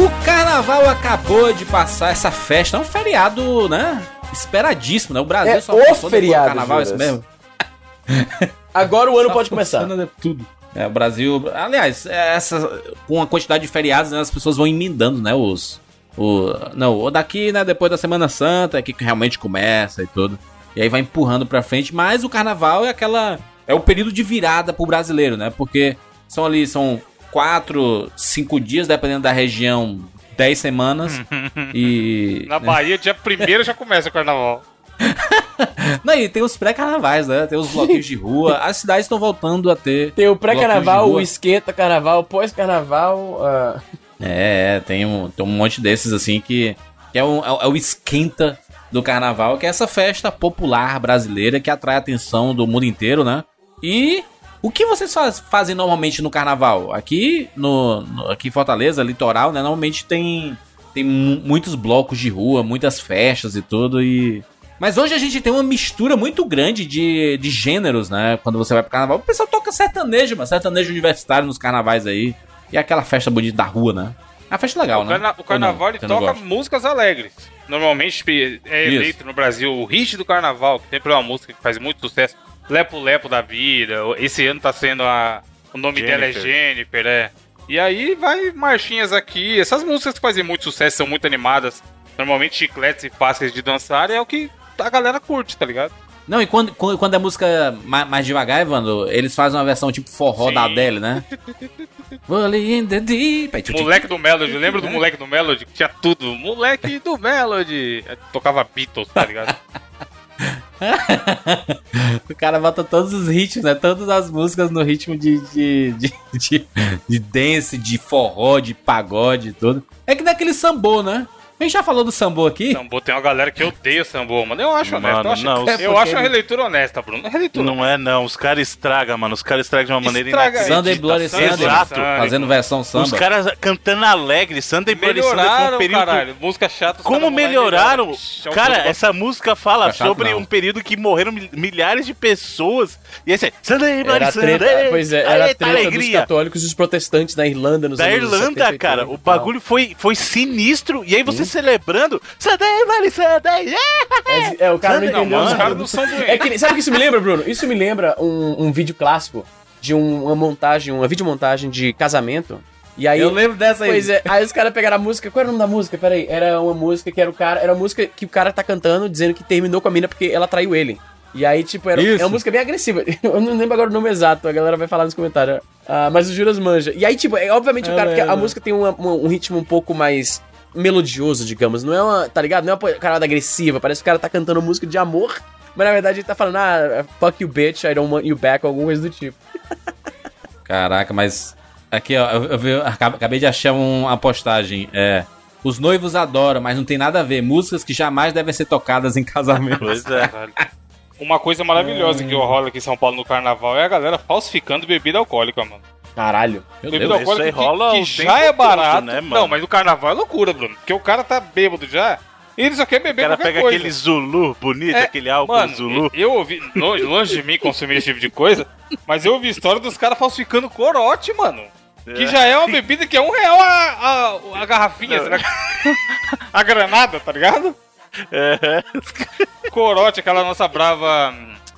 O carnaval acabou de passar essa festa, é um feriado, né? Esperadíssimo, né? O Brasil É só o feriado, carnaval, é isso mesmo? Agora o ano Só pode começar. Tudo. É, o Brasil. Aliás, essa, com a quantidade de feriados, né, as pessoas vão emendando, né? Os. O, não, o daqui, né? Depois da Semana Santa, é que realmente começa e tudo. E aí vai empurrando pra frente. Mas o carnaval é aquela. É o período de virada pro brasileiro, né? Porque são ali, são quatro, cinco dias, dependendo da região, dez semanas. e. Na Bahia, dia 1 já começa o carnaval. Não, e tem os pré-carnavais, né? Tem os bloqueios de rua. As cidades estão voltando a ter. Tem o pré-carnaval, o esquenta-carnaval, pós-carnaval. ah, É, tem um, tem um monte desses assim que, que é, o, é é o esquenta do carnaval, que é essa festa popular brasileira que atrai a atenção do mundo inteiro, né? E o que vocês faz- fazem normalmente no carnaval? Aqui no, no- aqui em Fortaleza, litoral, né? Normalmente tem tem mu- muitos blocos de rua, muitas festas e tudo e mas hoje a gente tem uma mistura muito grande de, de gêneros, né? Quando você vai pro carnaval. O pessoal toca sertanejo, mano. Sertanejo universitário nos carnavais aí. E aquela festa bonita da rua, né? É uma festa legal, o, né? carna- o carnaval não? ele toca músicas alegres. Normalmente é Isso. eleito no Brasil o hit do carnaval, que sempre é uma música que faz muito sucesso. Lepo Lepo da vida. Esse ano tá sendo a. O nome dela é Jennifer. Jennifer, é. E aí vai marchinhas aqui. Essas músicas que fazem muito sucesso, são muito animadas. Normalmente chicletes e fáceis de dançar, é o que a galera curte, tá ligado? Não, e quando, quando, é música mais, devagar, Evandro, eles fazem uma versão tipo forró Sim. da Adele, né? Moleque do Melody, lembra do moleque do Melody? Que tinha tudo. Moleque do Melody. Tocava Beatles, tá ligado? O cara bota todos os ritmos, né? Todas as músicas no ritmo de, de, de, de, de dance, de forró, de pagode tudo. É que daquele sambô, né? A gente já falou do sambô aqui. Sambô tem uma galera que odeia sambô, mano. Eu acho Mano, honesto. Eu acho, não, eu é acho porque uma ele- releitura honesta, Bruno. É releitura. Não é, não. Os caras estragam, mano. Os caras estragam de uma maneira Estraga- inacreditável. Sunday Bloody Sunday Sunday. Exato. Fazendo versão samba. Os caras cantando alegre. Sunday Bloody Sunday foi Melhoraram, um período... caralho. Música chata. Como melhoraram? é Cara, puta- essa música fala Fica chato, sobre não. um período que morreram mil- milhares de pessoas. E esse é Sunday Bloody Sunday. treta, pois é, era a Eita, treta dos alegria. católicos e os protestantes da Irlanda nos Da anos Irlanda, 70 cara, 80 o bagulho foi, foi sinistro. E aí você celebrando. Sunday Bloody Sunday. yeah! É, é, o cara não entendeu. não, os Os caras não são É doentes. que, sabe o que isso me lembra, Bruno? Isso me lembra um, um vídeo clássico de um- uma montagem, uma videomontagem de casamento. E aí. Eu lembro dessa aí. Pois é, aí os caras pegaram a música. Qual era o nome da música? Peraí. Era uma música que era o cara. Era uma música que o cara tá cantando dizendo que terminou com a mina porque ela traiu ele. E aí, tipo, era Isso. é uma música bem agressiva. Eu não lembro agora o nome exato, a galera vai falar nos comentários. Ah, mas o Juras manja. E aí, tipo, é, obviamente o Eu cara. que a música tem uma- uma- um ritmo um pouco mais melodioso, digamos. Não é uma. Tá ligado? Não é uma parada agressiva. Parece que o cara tá cantando música de amor. Mas na verdade ele tá falando, ah, fuck you bitch, I don't want you back, alguma coisa do tipo. Caraca, mas. Aqui, ó, eu, eu eu acab- acabei de achar um- uma postagem. É. Os noivos adoram, mas não tem nada a ver. Músicas que jamais devem ser tocadas em casamento. Pois é. Uma coisa maravilhosa que rola aqui em São Paulo no carnaval é a galera falsificando bebida alcoólica, mano. Caralho. Meu Bebida Deus. Isso aí que, rola que o já tempo é todo, barato. né, mano? Não, mas o carnaval é loucura, Bruno. Porque o cara tá bêbado já. E ele só quer O beber cara qualquer pega coisa. aquele Zulu bonito, É, aquele álcool Mano, Zulu. eu ouvi, longe, longe de mim consumir esse tipo de coisa, mas eu ouvi história dos caras falsificando corote, mano. Que É. já é uma bebida que é um real a, a, a garrafinha, a granada, tá ligado? É. Corote, aquela nossa brava.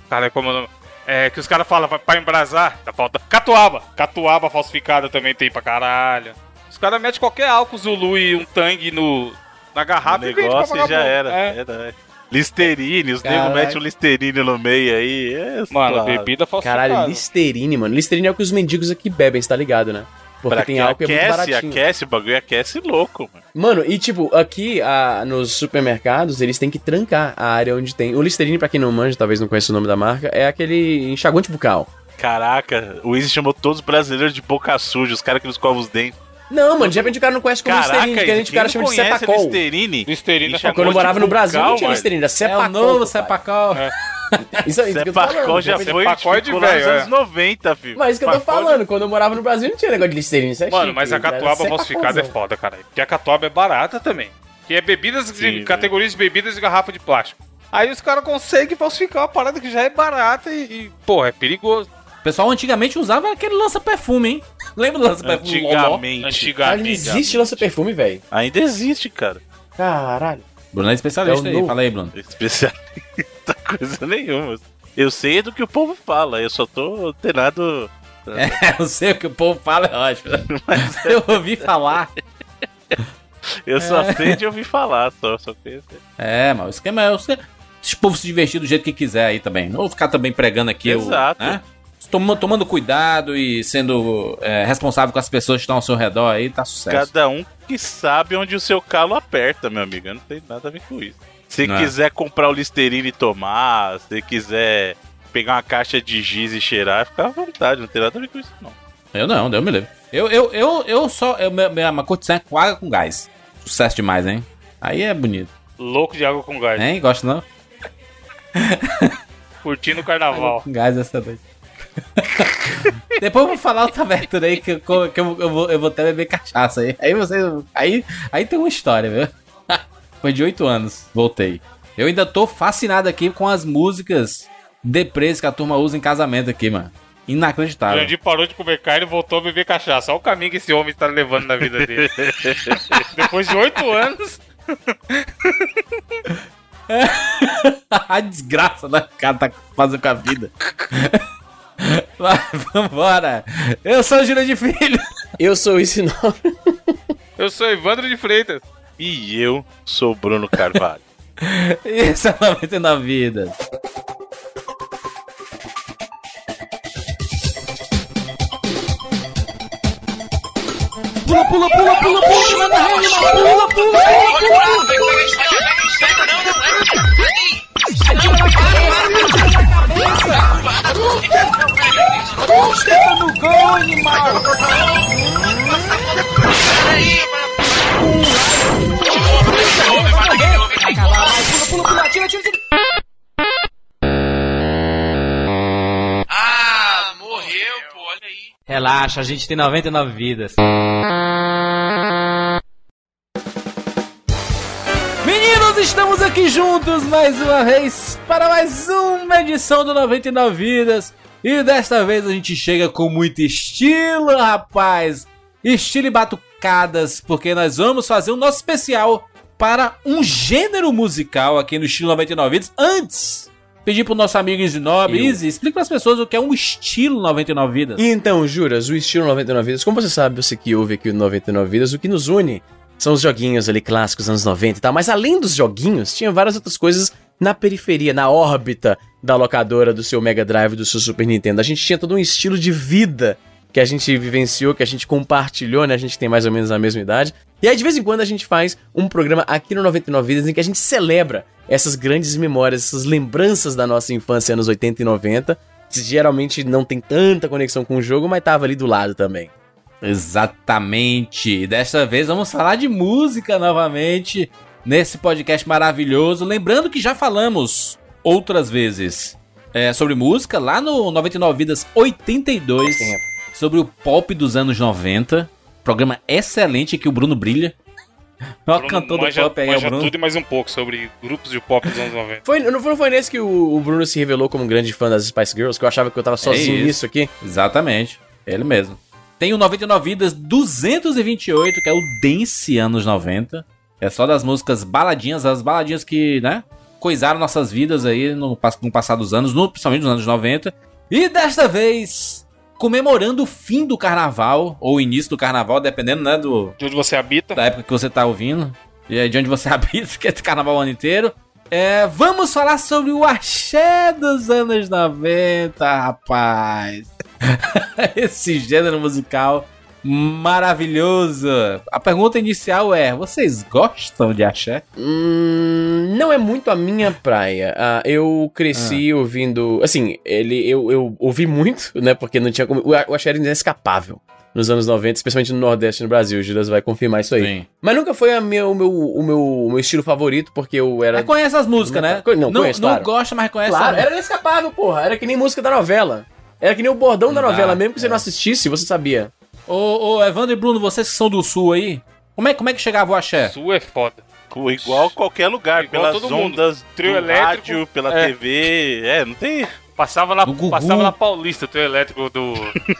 Cara, como é o nome? É, que os caras falam pra, embrasar, tá falta. Catuaba! Catuaba falsificada também tem pra caralho. Os caras metem qualquer álcool Zulu e um tangue no, na O garrafa e vende pra negócio já vagabundo. era. É. era. Listerine, os negros metem um Listerine no meio aí. É, Mano, claro. bebida falsificada. Caralho, Listerine, mano. Listerine é o que os mendigos aqui bebem, você tá ligado, né? Porque Pra tem álcool e é muito aquece, baratinho. aquece, o bagulho aquece louco, mano. Mano, e tipo, aqui ah, nos supermercados, eles têm que trancar a área onde tem. O Listerine, pra quem não manja, talvez não conheça o nome da marca, é aquele enxaguante bucal. Caraca, o Easy chamou todos os brasileiros de boca suja, os caras que não escovam os dentes. Não, mano, de repente o cara não conhece como Caraca, Listerine, de repente o cara chama de Cepacol. Listerine? Listerine é Enxaguante Quando eu morava no Brasil, não tinha. Listerine, era É o Cepacol. novo. Cepacol. Isso aí, isso que eu tô Cepacol falando. já foi, Cepacol é de ficou lá nos velho, anos é. 90, filho. Mas isso que eu tô Cepacol falando, quando eu morava no Brasil não tinha negócio de Listerine, isso é Mano, chique, mas a catuaba falsificada é foda, caralho. Porque a catuaba é barata também. Que é bebidas de Sim, categorias de bebidas de garrafa de plástico. Aí os caras conseguem falsificar uma parada que já é barata e, e pô, é perigoso. O pessoal antigamente usava aquele lança-perfume, hein? Lembra do lança-perfume? Antigamente. Ainda Antigamente. existe lança-perfume, velho. Ainda existe, cara. Caralho. Bruno é especialista É aí, fala aí, Bruno. Especialista coisa nenhuma. Eu sei do que o povo fala, eu só tô antenado. É, eu sei o que o povo fala, é ótimo. Eu ouvi falar. Eu só sei de ouvir falar, só, só. É, mas o esquema é você. Deixa o povo se divertir do jeito que quiser aí também. Não vou ficar também pregando aqui Exato. o. Né? Tomando, tomando cuidado e sendo é, responsável com as pessoas que estão ao seu redor aí, tá sucesso. Cada um que sabe onde o seu calo aperta, meu amigo. Eu Não tem nada a ver com isso. Se Não é. quiser comprar o Listerine e tomar, se quiser pegar uma caixa de giz e cheirar, fica à vontade, não tem nada a ver com isso, não. Eu não, Deus me livre. Eu, eu, eu, eu só. Eu, minha, minha curtição é com água com gás. Sucesso demais, hein? Aí é bonito. Louco de água com gás. Hein? Gosta não? Curtindo o carnaval. Com gás essa noite. Depois eu vou falar outra abertura aí que, eu, que eu, eu vou, eu vou até beber cachaça aí. Aí você. Aí, aí tem uma história, viu? Foi de 8 anos, voltei. Eu ainda tô fascinado aqui com as músicas deprês que a turma usa em casamento aqui, mano. O Inacreditável. Jandir parou de comer carne e voltou a beber cachaça. Olha o caminho que esse homem está levando na vida dele. Depois de oito anos, a desgraça né? o cara tá fazendo com a vida. Vai, vambora. Eu sou o Júlio de Filho. Eu sou esse nome. eu sou Evandro de Freitas. E eu sou o Bruno Carvalho. E esse é 99 Vidas. Pula, pula, pula, pula, pula, manda rede, pula, pula, pula, pula. Ah, morreu, pô, olha aí. Relaxa, a gente tem 99 vidas. Estamos aqui juntos mais uma vez para mais uma edição do 99 Vidas. E desta vez a gente chega com muito estilo, rapaz. Estilo e batucadas, porque nós vamos fazer um nosso especial para um gênero musical aqui no estilo 99 Vidas. Antes, pedir pro nosso amigo Easy Nobre, Eu. Easy, explica para as pessoas o que é um estilo 99 Vidas. Então, Juras, o estilo 99 Vidas, como você sabe, você que ouve aqui o 99 Vidas, o que nos une são os joguinhos ali clássicos anos 90 e tal, mas além dos joguinhos, tinha várias outras coisas na periferia, na órbita da locadora do seu Mega Drive, do seu Super Nintendo. A gente tinha todo um estilo de vida que a gente vivenciou, que a gente compartilhou, né? A gente tem mais ou menos a mesma idade. E aí, de vez em quando, a gente faz um programa aqui no 99 Vidas em que a gente celebra essas grandes memórias, essas lembranças da nossa infância, anos 80 e 90. que Geralmente não tem tanta conexão com o jogo, mas tava ali do lado também. Exatamente. E desta vez vamos falar de música novamente nesse podcast maravilhoso. Lembrando que já falamos outras vezes é, sobre música lá no 99 Vidas 82, Tempo. sobre o pop dos anos 90. Programa excelente que o Bruno brilha. Bruno cantor do manja, pop aí, é o manja Bruno. tudo e mais um pouco sobre grupos de pop dos anos 90. Foi, não, foi, nesse que o, o Bruno se revelou como um grande fã das Spice Girls, que eu achava que eu tava sozinho isso. nisso aqui. Exatamente, ele mesmo. Tem o 99 Vidas 228, que é o Dance anos 90. É só das músicas baladinhas, as baladinhas que, né, coisaram nossas vidas aí no, no passar dos anos, no- principalmente nos anos 90. E desta vez, comemorando o fim do carnaval, ou o início do carnaval, dependendo, né, do, De onde você habita. da época que você tá ouvindo e é de onde você habita, que é carnaval o ano inteiro. É, vamos falar sobre o axé dos anos 90, rapaz. esse gênero musical maravilhoso. A pergunta inicial é: vocês gostam de axé? Hum, não é muito a minha praia. Ah, eu cresci ouvindo. Assim, ele eu, eu ouvi muito, né? Porque não tinha como. O o axé era inescapável nos anos 90, especialmente no Nordeste no Brasil. O Juras vai confirmar isso aí. Sim. Mas nunca foi a meu, o, meu, o, meu, o meu estilo favorito, porque eu era. Mas conhece as músicas, né? Não, não, conheço, não claro. gosta, mas conhece Claro, era inescapável, porra. Era que nem música da novela. Era que nem o bordão da dá, novela, mesmo que você é. não assistisse, você sabia. Ô, ô, Evandro e Bruno, vocês que são do sul aí, como é, como é que chegava o axé? Sul é foda. Igual qualquer lugar, Igual pelas todo mundo. ondas Trio do elétrico, rádio, pela é. TV. É, não tem. Passava Gugu. passava na Paulista, teu elétrico do.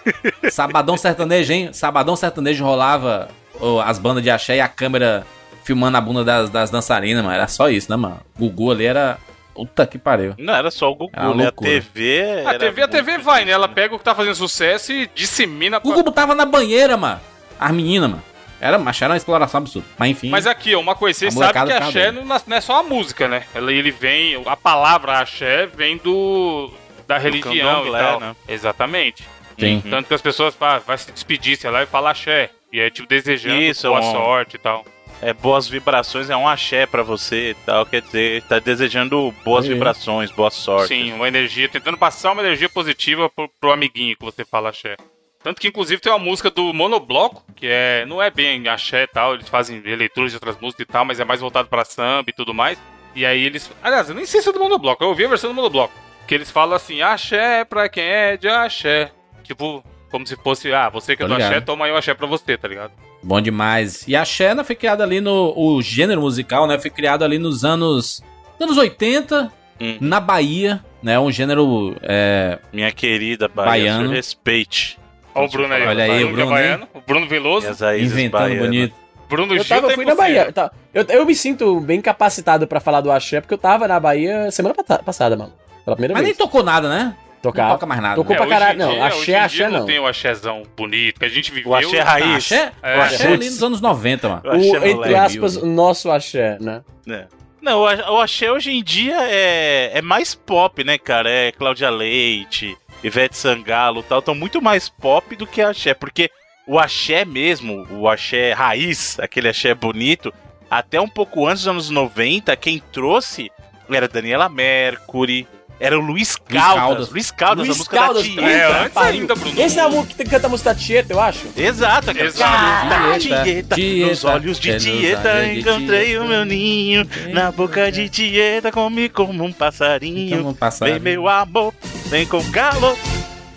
Sabadão sertanejo, hein? Sabadão sertanejo rolava ô, as bandas de axé e a câmera filmando a bunda das, das dançarinas, mano. Era só isso, né, mano? Gugu ali era. Puta que pariu. Não era só o Gugu, uma né? A. TV. A era TV, a TV vai, né? Ela pega o que tá fazendo sucesso e dissemina. pra- Gugu tava na banheira, mano. As meninas, mano. Era, mas era uma exploração absurda. Mas enfim. Mas aqui, ó, uma coisa, vocês sabem que axé não, não é só a música, né? Ele, ele vem. A palavra axé vem do. Da religião e tal. né? Exatamente. Sim. Tanto que as pessoas vai, vai se despedir, sei lá, e fala axé. E é tipo desejando Isso, boa é um- sorte e tal. É, boas vibrações, é um axé pra você e tal. Quer dizer, tá desejando boas Aí. vibrações, boa sorte. Sim, uma energia, tentando passar uma energia positiva pro, pro amiguinho que você fala axé. Tanto que, inclusive, tem uma música do Monobloco, que é não é bem axé e tal, eles fazem releituras de outras músicas e tal, mas é mais voltado pra samba e tudo mais. E aí eles. Aliás, eu nem sei se é do Monobloco, eu ouvi a versão do Monobloco. Que eles falam assim, axé é pra quem é de axé. Tipo, como se fosse, ah, você que é do axé, toma aí o axé pra você, tá ligado? Bom demais. E a Xena foi criada ali no. O gênero musical, né? Foi criado ali nos anos. Anos 80, Hum. na Bahia, né? Um gênero. É, Minha querida Bahia, Baiano. respeite. Ó o Bruno aí, Olha o aí, Bruno o é Bruno, baiano, o Bruno Veloso, inventando baianas. bonito. Bruno Eu, tava, eu fui na. Bahia. tá. Eu, eu me sinto bem capacitado pra falar do axé, porque eu tava na Bahia semana passada, mano. Pela primeira Mas nem vez. tocou nada, né? Não Tocar. toca mais nada. Tocou né? pra caralho. Não, dia- axé, axé não não. tem o axézão bonito, que a gente viveu. O axé raiz. Ah, axé, É, o axé axé. ali nos anos 90, mano. O axé O, entre aspas, o nosso axé, né? É. Não, o axé hoje em dia é, é mais pop, né, cara? É Cláudia Leite, Ivete Sangalo e tal. Estão muito mais pop do que axé. Porque o axé mesmo, o axé raiz, aquele axé bonito, até um pouco antes dos anos 90, quem trouxe era Daniela Mercury, era o Luiz Caldas. Caldas. Luiz Caldas, a Luiz música Caldas, da Tieta. É, ainda, Bruno. Esse é a música que canta a música da Tieta, eu acho. Exato, aquela Exato. Tieta, Tieta, Tieta, Tieta, nos olhos de Tieta encontrei Tieta. o meu ninho, na boca de Tieta comi como um passarinho. Como um passarinho. Vem meu amor, vem com calor.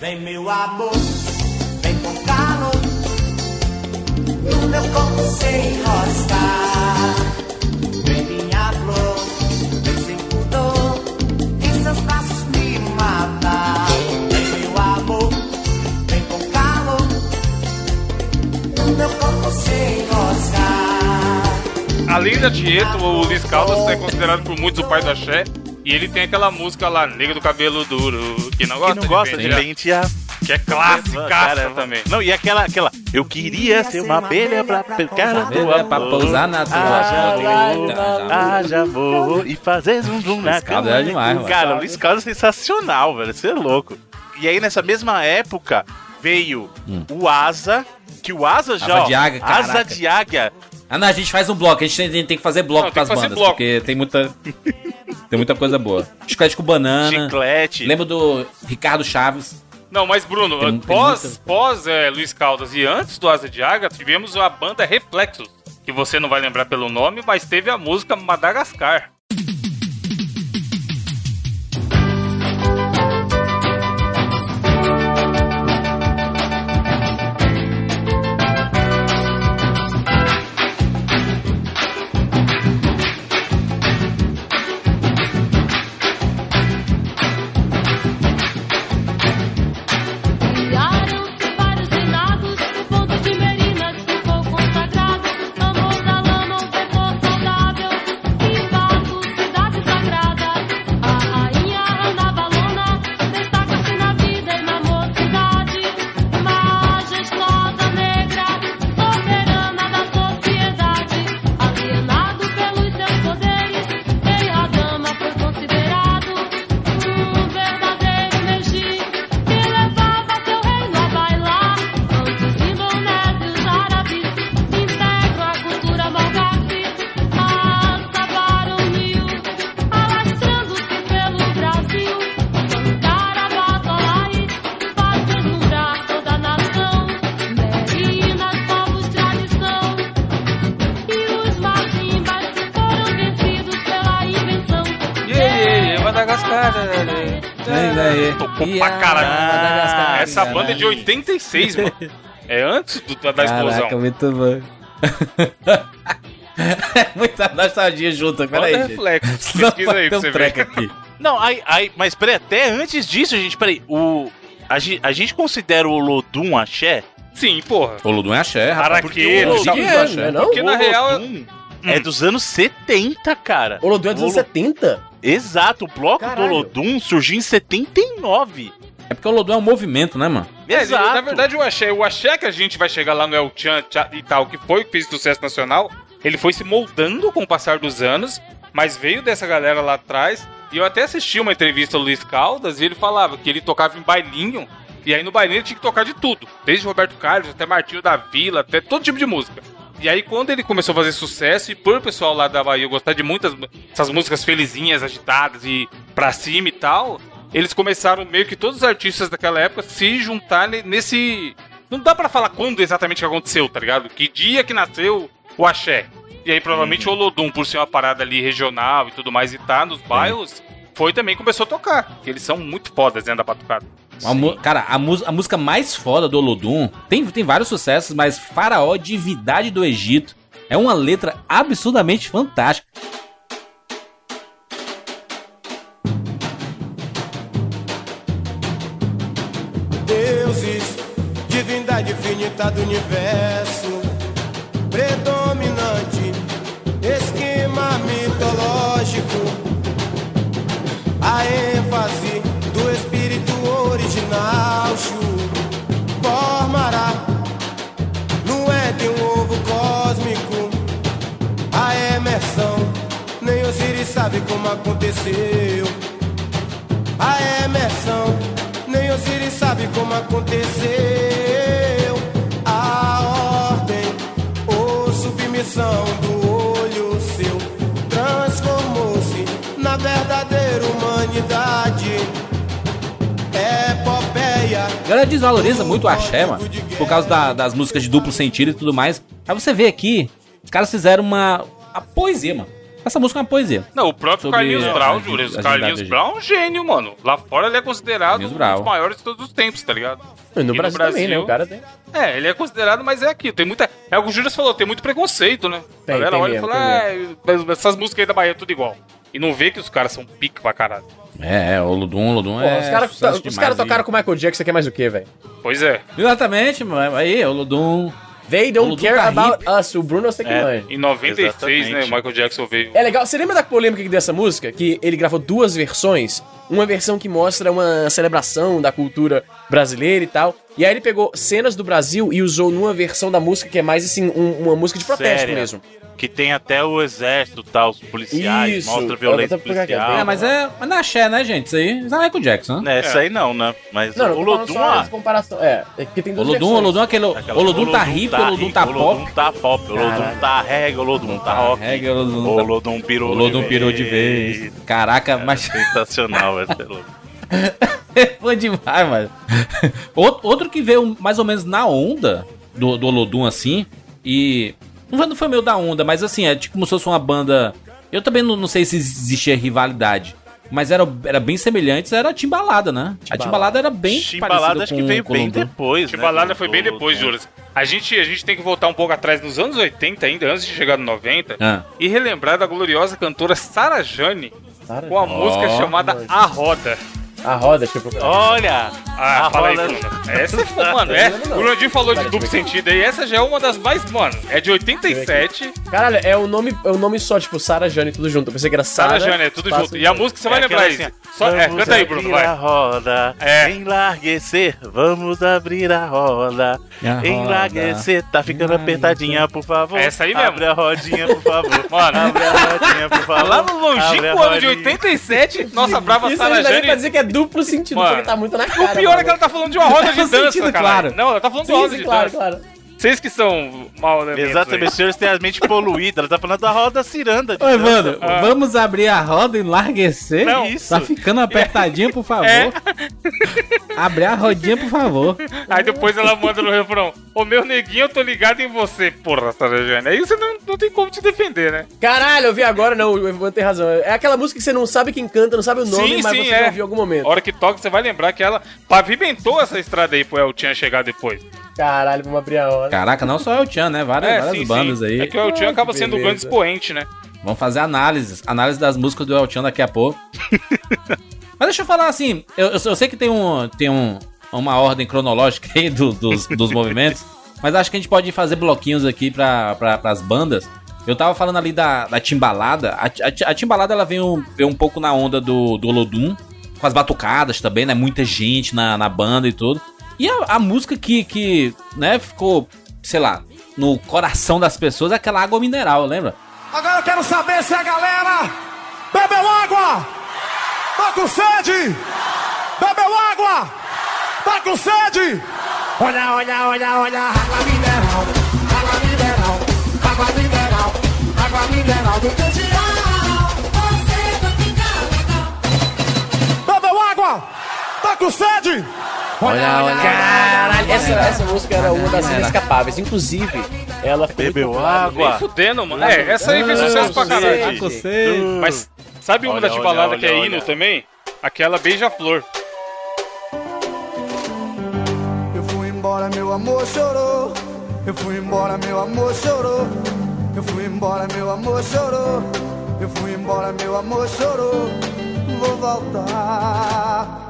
Vem meu amor, vem com calor No meu corpo sem enroscar sem enroscar Além da Tieto, o Luiz Caldas é considerado por muitos o pai do axé. E ele tem aquela música lá, Nega do Cabelo Duro, que não Que gosta, não gosta de pentear, pentear. Que é clássica Cara, também. Não, e aquela, aquela. Eu queria ser uma abelha pra pegar a tua Abelha pra pousar na tua Ah, boca. Haja amor e fazer zum zum na cama. é demais, mano. Cara, o Luiz Caldas é sensacional, velho. Você é louco. E aí, nessa mesma época, veio o Asa, que o Asa já. Hum. Asa ó, de águia, Asa de águia. Ah, não, a gente faz um bloco. A gente tem, tem que fazer bloco Não, tem pras que fazer bandas, bloco. porque tem muita. tem muita coisa boa. Chiclete com banana. Chiclete. Lembro do Ricardo Chaves. Não, mas Bruno, Tem- tem pós, muita- pós é, Luiz Caldas e antes do Asa de Águia, tivemos a banda Reflexos, que você não vai lembrar pelo nome, mas teve a música Madagascar. Tocou pra caralho. Essa banda é de 86, mano. É antes do- da, da explosão. Caraca, muito bom. Muita nostalgia junto, peraí. Senão Pesquisa aí pra um você ver. aqui. Não, aí, aí, mas peraí, até antes disso, gente, peraí, o. A, a gente considera o Lodum axé? Sim, porra. O Ludum é axé, rapaz. Araqueiro, Porque o. Que é, não é não? Porque na real. Lodum é dos anos 70, cara. O Lodum é dos anos O Lo- 70? Exato, o bloco Caralho. do Lodum surgiu em 79. É porque o Ludum é um movimento, né, mano? É, Exato. na verdade, o axé, o axé que a gente vai chegar lá no El Chan e tal, que foi o que fez sucesso nacional, ele foi se moldando com o passar dos anos, mas veio dessa galera lá atrás. E eu até assisti uma entrevista do Luiz Caldas e ele falava que ele tocava em bailinho, e aí no bailinho ele tinha que tocar de tudo, desde Roberto Carlos até Martinho da Vila, até todo tipo de música. E aí quando ele começou a fazer sucesso, e por o pessoal lá da Bahia gostar de muitas essas músicas felizinhas, agitadas e pra cima e tal, eles começaram meio que todos os artistas daquela época se juntarem nesse. Não dá pra falar quando exatamente que aconteceu, tá ligado? Que dia que nasceu o axé. E aí provavelmente o Olodum, por ser uma parada ali regional e tudo mais e tá nos bairros, foi também começou a tocar. Eles são muito fodas dentro da batucada. Uma cara, a, a música mais foda do Olodum tem, tem vários sucessos, mas Faraó, Divindade do Egito, é uma letra absurdamente fantástica. deuses, divindade infinita do universo, predominante, sabe como aconteceu. A emersão, nem Osiris sabe como aconteceu. A ordem ou submissão do olho seu transformou-se na verdadeira humanidade. Epopeia. A galera desvaloriza muito o axé, mano, por causa da- das músicas de duplo sentido e tudo mais. Aí você vê aqui, os caras fizeram uma a poesia, mano. Essa música é uma poesia. Não, o próprio Sobre Carlinhos Brown, Júlio. Carlinhos Brown é um gênio, mano. Lá fora ele é considerado um dos maiores de todos os tempos, tá ligado? E no, no Brasil, também, né? O cara tem. É, ele é considerado, mas é aqui. Tem muita. É o que o Júlio falou, tem muito preconceito, né? Tem, a galera tem olha mesmo, e fala, ah, essas músicas aí da Bahia é tudo igual. E não vê que os caras são pica pra caralho. É, é, o Ludum, o Ludum Porra, é. os caras aí. tocaram com o Michael Jackson, você quer mais o quê, velho? Pois é. Exatamente, mano. Aí, o Ludum. They don't care about hippie. us. O Bruno eu sei que É. manja. Em 96, né? Exatamente. O Michael Jackson veio. É legal. Você lembra da polêmica que deu essa música? Que ele gravou duas versões. Uma versão que mostra uma celebração da cultura brasileira e tal. E aí ele pegou cenas do Brasil e usou numa versão da música que é mais assim, um- uma música de protesto Séria. mesmo. Que tem até o exército, tal, os policiais, Isso. mostra violência policial. É, mas é. Mas não é axé, né, gente? Isso aí. Isso é Michael Jackson, né? É, essa aí não, né? Mas Não, não, o Lodum, ah, comparação. É, é que tem O Ludum, o. Ludum é aquele. aquela- O Ludum tá hippie, o Ludum tá O Lodum pop. tá pop, o Lodum tá reggae, o Lodum tá rock. reggae, o Lodum O tá- Lodum pirou O Ludum pirou de vez. Caraca, mas. Sensacional, é louco. Foi demais, mano. Outro, outro que veio mais ou menos na onda do, do Olodum, assim, e. Não foi, meio da onda, mas assim, é tipo como se fosse uma banda. Eu também não, não sei se existia rivalidade. Mas era, era bem semelhante, era a Timbalada, né? A Timbalada era bem Timbalada acho que veio bem depois, né? Timbalada foi bem depois, Lodum. Júlio. A gente, a gente tem que voltar um pouco atrás, nos anos 80 ainda, antes de chegar no 90, Ah. e relembrar da gloriosa cantora Sara Jane Sarah com a música chamada A Roda. A roda, tipo. Olha! Ah, A fala aí, roda- Bruno. Essa é, foda, mano, é. O Brunadinho falou de duplo sentido aí, essa já é uma das mais, mano, é de 87. Caralho, é o nome, é o nome só, tipo, Sarah Jane, tudo junto. Eu pensei que era Sara Sarah. Jane, é tudo junto. E a música você vai É lembrar isso. assim, Só, é, canta aí, Bruno, abrir vai. a roda, É. enlarguecer, vamos abrir a roda, A enlarguecer, tá ficando apertadinha, por favor. É essa aí mesmo. Abre a rodinha, por favor. Mano. abre a rodinha, por favor. Lá no longínquo ano de rodinha. 87, nossa brava Isso Sara Jane. pra dizer que é duplo sentido, Mano, porque tá muito na cara. O pior é que ela tá falando de uma roda de dança, sentido cara. claro. Não, ela tá falando de uma Sim, roda sim, de claro, dança. claro. Vocês que são mal né, Exatamente, os senhores têm a mente poluída. Ela tá falando da roda ciranda. de Ô, dança. Evandro, vamos abrir a roda e enlarguecer? Não. Isso. Tá ficando apertadinho, por favor. É. Abrir a rodinha, por favor. Aí depois ela manda no refrão: Ô meu neguinho, eu tô ligado em você, porra, Sara Jane. Aí você não, não tem como te defender, né? Caralho, eu vi agora, não, o Evandro tem razão. É aquela música que você não sabe quem canta, não sabe o nome, Sim, mas sim, você é. já ouviu em algum momento. A hora que toca, você vai lembrar que ela pavimentou essa estrada aí pro El Chan chegar depois. Caralho, vamos abrir a hora. Caraca, não só é o Tchan, né? Várias, várias bandas aí. É que o El Chan Ah, acaba sendo o grande beleza. expoente, né? Vamos fazer análises. Análise das músicas do El Chan daqui a pouco. Mas deixa eu falar assim, eu, eu, eu sei que tem, um, tem um, uma ordem cronológica aí do- dos, dos movimentos, mas acho que a gente pode fazer bloquinhos aqui para pra, as bandas. Eu tava falando ali da, da Timbalada. A, a, a Timbalada ela veio, veio um pouco na onda do, do Olodum, com as batucadas também, né? Muita gente na, na banda e tudo. E a, a música que, que, né, ficou, sei lá, no coração das pessoas aquela água mineral, lembra? Agora eu quero saber se a galera bebeu água! Tá com sede? Bebeu água! Tá com sede? Olha, olha, olha, olha, água mineral, água mineral, água mineral, água mineral do Bebeu água! Tá com sede? Olha, olha, Caralho, essa, essa música era uma das inescapáveis. Inclusive, ela foi Bebeu água. Nem fudendo, mano. É, essa aí fez sucesso pra caralho. Mas sabe uma Olha, da Timbalada olha, que é hino olha. também? Aquela Beija-Flor. Eu fui embora, meu amor chorou. Eu fui embora, meu amor chorou. Eu fui embora, meu amor chorou. Eu fui embora, meu amor chorou. Vou voltar.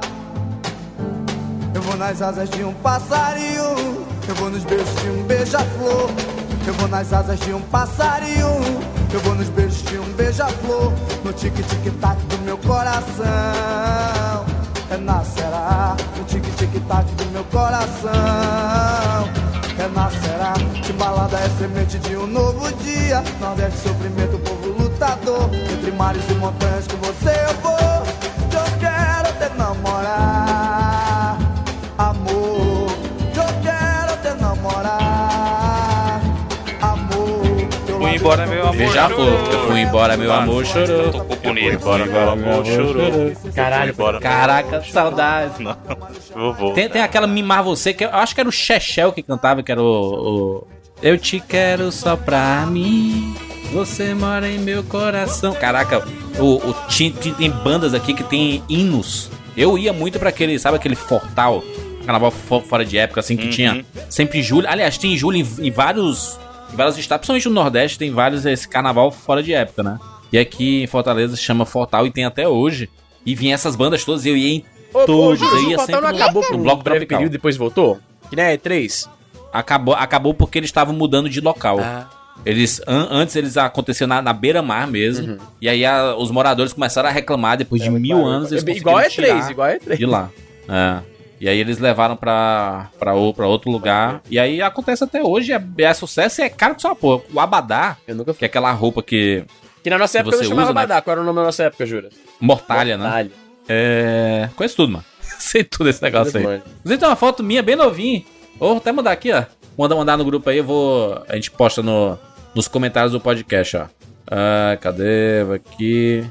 Eu vou nas asas de um passarinho. Eu vou nos beijos de um beija-flor. Eu vou nas asas de um passarinho. Eu vou nos beijos de um beija-flor. No tique-tic-tac do meu coração. Renascerá no tique-tic-tac do meu coração. Renascerá, Timbalada é semente de um novo dia. Nordeste, sofrimento, povo lutador. Entre mares e montanhas com você eu vou. Eu quero te namorar, embora, meu amor. Beija-flor. Eu fui embora, meu amor chorou. Tocou bonito. Embora, meu amor, chorou. Caralho, Embora. Caraca, saudade. Não, vovô. Tem, tem aquela Mimar Você, que eu acho que era o Chechel que cantava, que era o, o- Eu te quero só pra mim, você mora em meu coração. Caraca, o, o, ti- tem bandas aqui que tem hinos. Eu ia muito pra aquele, sabe aquele Fortal, carnaval fo- fora de época, assim, que tinha sempre em julho. Aliás, tem em julho em, em vários, vários estados, principalmente no Nordeste, tem vários esse carnaval fora de época, né? E aqui em Fortaleza se chama Fortal e tem até hoje. E vinha essas bandas todas e eu ia em Ô, ô, todos. Júlio, eu o ia Fatal não sempre acabou no por um bloco breve período depois voltou? Que nem é E3? Acabou, acabou porque eles estavam mudando de local. Ah. Eles an- antes eles aconteciam na, na beira-mar mesmo. Uhum. E aí a- os moradores começaram a reclamar depois de mil anos. Eles É igual E3, tirar igual E3. de lá. É. E aí eles levaram pra, pra, o- pra outro lugar. E aí acontece até hoje. É, é sucesso e é caro que só uma porra. O Abadá, Eu nunca que é aquela roupa que. Que na nossa Que época não chamava usa, né? Badá. Qual era o nome da nossa época, Jura? Mortalha, né? Mortalha. É. Conheço tudo, mano. Sei tudo esse negócio aí. Inclusive tem uma foto minha bem novinha. Vou até mandar aqui, ó. Manda mandar no grupo aí, eu vou. A gente posta no, nos comentários do podcast, ó. Ah, cadê? Vou Aqui.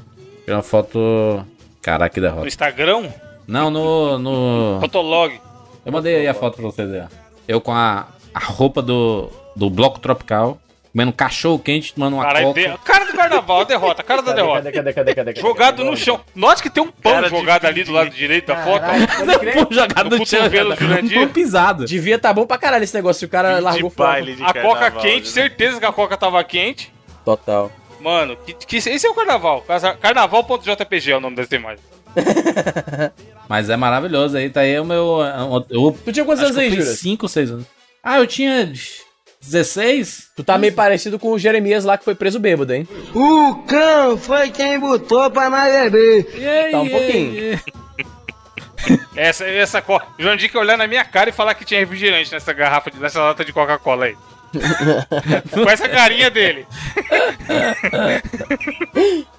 Tem uma foto. Caraca, que No derrota. Instagram, Não, no. no... Fotolog. Eu mandei aí a foto pra vocês aí, ó. Eu com a, a roupa do, do Bloco Tropical, comendo um cachorro quente, tomando uma Caralho, coca. de... cara do carnaval, a derrota, a cara da derrota. cadê, cadê, cadê, cadê, cadê? Jogado no chão. Note que tem um pão Cara de jogado ali do lado direito da foto. Pô, jogado No no chão, do Jurandir. um pisado. Devia tá bom pra caralho esse negócio. Se o cara largou de fora. de A coca quente, né? certeza que a coca tava quente. Total. Mano, que, que, esse é o carnaval. Carnaval.jpg é o nome dessa imagem. Mas é maravilhoso aí, tá aí o meu. Eu, Tu tinha quantos anos aí, fiz 5, 6 anos. Ah, eu tinha 16? Tu tá meio parecido com o Jeremias lá que foi preso bêbado, hein? O cão foi quem botou pra nós beber. Tá um pouquinho. Essa, essa coca. O Jandir que olhar na minha cara e falar que tinha refrigerante nessa garrafa, de- nessa lata de Coca-Cola aí. Com essa carinha dele.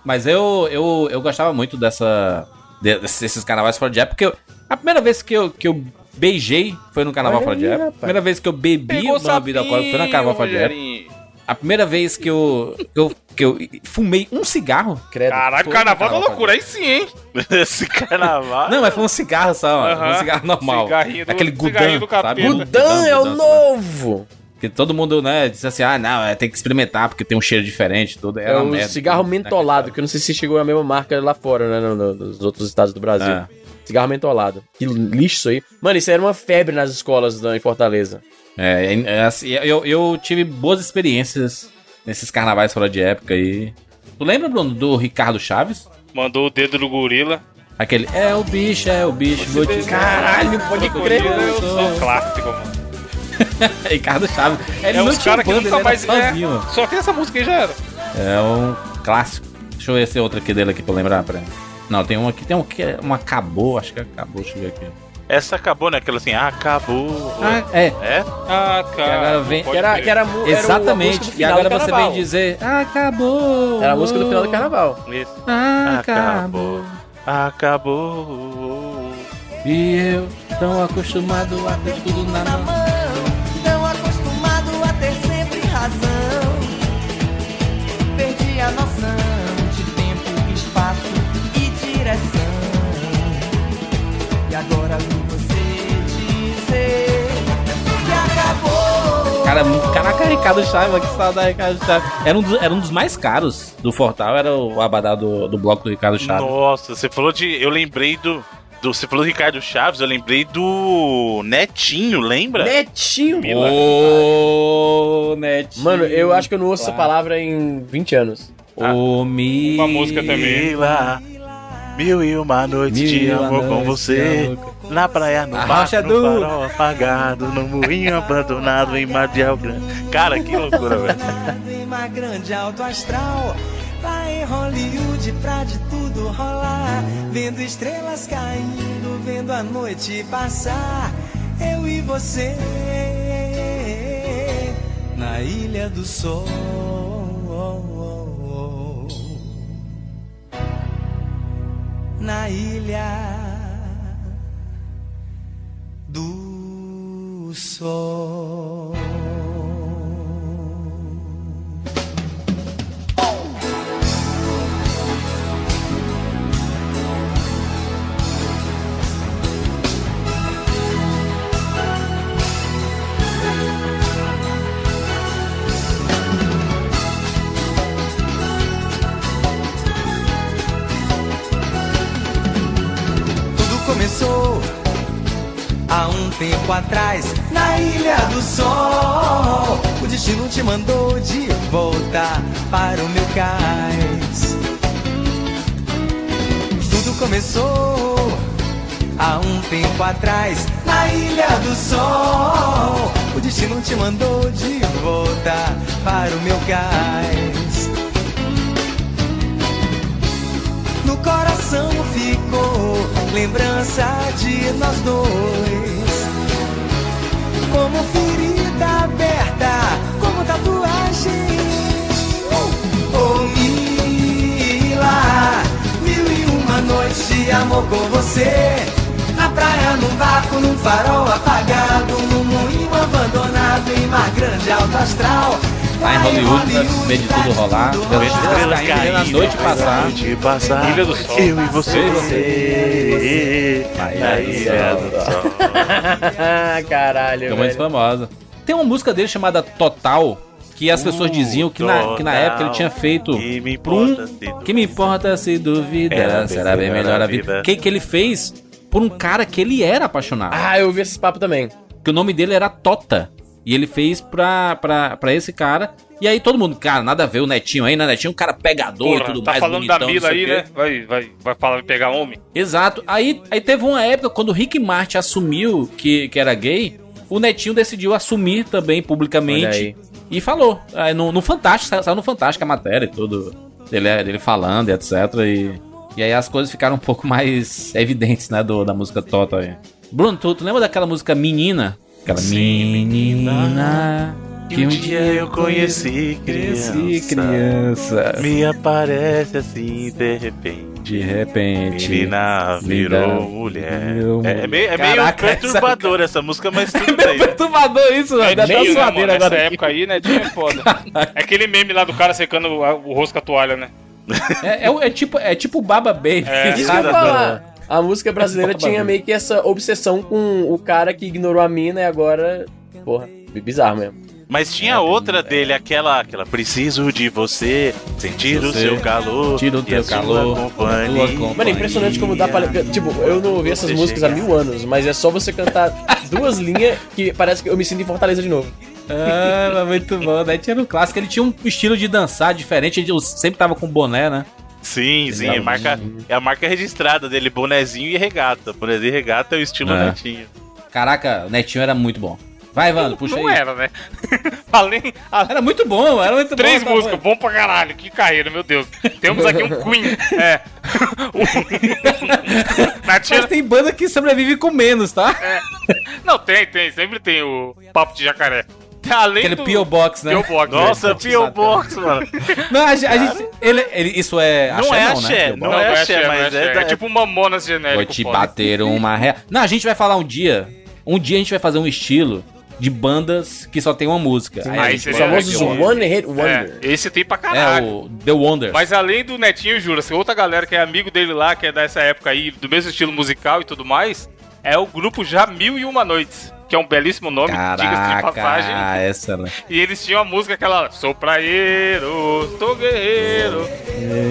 Mas eu, eu, eu gostava muito dessa. De- desses carnavais fora de época. Porque eu- a primeira vez que eu, que eu beijei foi no carnaval Olha fora de época. A rapaz. primeira vez que eu bebi uma bebida alcoólica foi no carnaval fora de época. A primeira vez que eu, que eu, que eu fumei um cigarro. Credo. Caralho, Foi carnaval da carnaval, loucura. Aí sim, hein? Esse carnaval. Não, mas foi um cigarro só, mano. Aham. Um cigarro normal. Cigarrinho do- Aquele cigarrinho Gudan, do. Gudan é o Gudan, novo. Porque todo mundo, né, disse assim, ah, não, é, tem que experimentar porque tem um cheiro diferente, tudo. É Era o uma merda. cigarro mentolado, que eu não sei se chegou a mesma marca lá fora, né? no- no- nos outros estados do Brasil. É. Cigarro mentolado. Que lixo isso aí. Mano, isso era uma febre nas escolas da- em Fortaleza. É, é, é assim, eu, eu tive boas experiências nesses carnavais fora de época aí. Tu lembra, Bruno, do Ricardo Chaves? Mandou o dedo do gorila. Aquele, é o bicho, é o bicho, vou te... Caralho, pode crer. Eu sou clássico, mano. Ricardo Chaves. Ele é não tinha banda, nunca ele mais era é, sozinho. Só tem essa música aí já era. É um clássico. Deixa eu ver se é outra aqui dele aqui pra eu lembrar. Pra... Não, tem uma aqui, tem um que é uma acabou, acho que acabou, deixa eu ver aqui. Essa acabou, né? Aquela assim, acabou. Ah, é. É? Ah, E cara. agora vem- pode Que era, que era, era Exatamente. E agora do você vem dizer, acabou. Era a música do final do carnaval. Isso. Acabou. Acabou. E eu, tão acostumado a ter tudo na mão. Cara, caraca, Ricardo Chaves, que saudade, Ricardo Chaves. Era um, dos, era um dos mais caros do Fortal, era o abadá do, do bloco do Ricardo Chaves. Nossa, você falou de. Eu lembrei do. do você falou do Ricardo Chaves, eu lembrei do Netinho, lembra? Netinho. Ô, Netinho. Mano, eu acho que eu não ouço essa Claro. palavra em 20 anos. Ô, mi... Uma música também. Mila, mil e uma noites Mil de amor com você. De Na praia, no A bar, rocha no do- farol apagado, no moinho abandonado em Madiel Grande. Cara, que loucura, velho. Em mar grande alto astral. Lá em Hollywood pra de tudo rolar. Vendo estrelas caindo, vendo a noite passar. Eu e você na ilha do sol. Na ilha do sol. Começou há um tempo atrás na Ilha do Sol. O destino te mandou de volta para o meu cais. Tudo começou há um tempo atrás na Ilha do Sol. O destino te mandou de volta para o meu cais. No coração ficou lembrança de nós dois. Como ferida aberta, como tatuagem. Oh, Mila, mil e uma noites de amor com você. Na praia, num barco, num farol apagado, num moinho abandonado em mar grande alto astral. Lá em Hollywood, pra ver de tudo rolar, ver as estrelas caindo, na noite passar. noite passar. Ilha do Sol. Eu e você. Eu e você. Na ilha do sol. Caralho, Ficou muito velho. famosa. Tem uma música dele chamada Total, que as pessoas diziam que na, que na época ele tinha feito Que me por um... importa se Que me importa se duvida, Era será bem melhor a vida. Que, que ele fez por um cara que ele era apaixonado. Ah, eu ouvi esse papo também. Que o nome dele era Tota. E ele fez pra, pra, pra esse cara. E aí todo mundo, cara, nada a ver o Netinho aí, né? Netinho é um cara pegador e Porra, tudo tá mais. falando bonitão, da Mila aí, né? Vai, vai, vai falar, pegar homem. Exato. Aí, aí teve uma época quando o Rick Martin assumiu que, que era gay, o Netinho decidiu assumir também publicamente e falou. Aí no, no Fantástico, saiu- no Fantástico a matéria e tudo. Dele, dele falando e etc. E, e aí as coisas ficaram um pouco mais evidentes, né, do, da música Tota aí. Bruno, tu, tu lembra daquela música Menina? Aquela Sim, menina. Que um dia eu conheci Cresci criança. criança. Me aparece assim de repente. De repente. Menina virou mulher. virou É, é meio, é meio Caraca, perturbador essa música, mas tudo Meio bem. perturbador isso, velho. Dá né, suadeira mano? Nessa agora. época aí, né? Tinha foda. É aquele meme lá do cara secando o, rosto com a toalha, né? É, é, é tipo, é tipo Baba Baby. É, Isso que eu. A música brasileira tinha meio que essa obsessão com o cara que ignorou a mina e agora. Porra, bizarro mesmo. Mas tinha outra dele, aquela, aquela preciso de você, sentir o Você, seu calor, tira o e teu a sua calor, companhia. companhia. Mano, é impressionante como dá pra. Tipo, eu não ouvi essas músicas há mil anos, mas é só você cantar duas linhas que parece que eu me sinto em Fortaleza de novo. Ah, mas muito bom. Netinho era um clássico. Ele tinha um estilo de dançar diferente. Ele sempre tava com boné, né? Sim, sim, é, marca, é a marca registrada dele, bonezinho e regata. Bonezinho e regata é o estilo É. netinho. Caraca, o Netinho era muito bom. Vai, Vando, puxa não aí. era, né? Além, além Era muito bom, era muito Três bom. tá músicas, bom pra caralho, que carreira, meu Deus. Temos aqui um Queen. É. Mas tem banda que sobrevive com menos, tá? Não, tem, tem, sempre tem o Papo de Jacaré. Além Aquele do... P.O. Box, né? P.O. Box, Nossa, né? P.O. Box, mano. Não, a, gente- a gente. Ele, ele- isso é. Não é né? axé, não Box? é não axé, axé, mas é axé. da- É tipo uma Mamonas genérico. Vou te bater uma ré. Não, a gente vai falar um dia. Um dia a gente vai fazer um estilo de bandas que só tem uma música. Aí seria Os famosos. One Hit Wonder. É, esse tem pra É caralho. o The Wonders. Mas além do Netinho, jura, se outra galera que é amigo dele lá, que é dessa época aí, do mesmo estilo musical e tudo mais, é o grupo Já Mil e Uma Noites, que é um belíssimo nome, diga-se de passagem. essa, né? E eles tinham a música aquela Sou praieiro, tô guerreiro.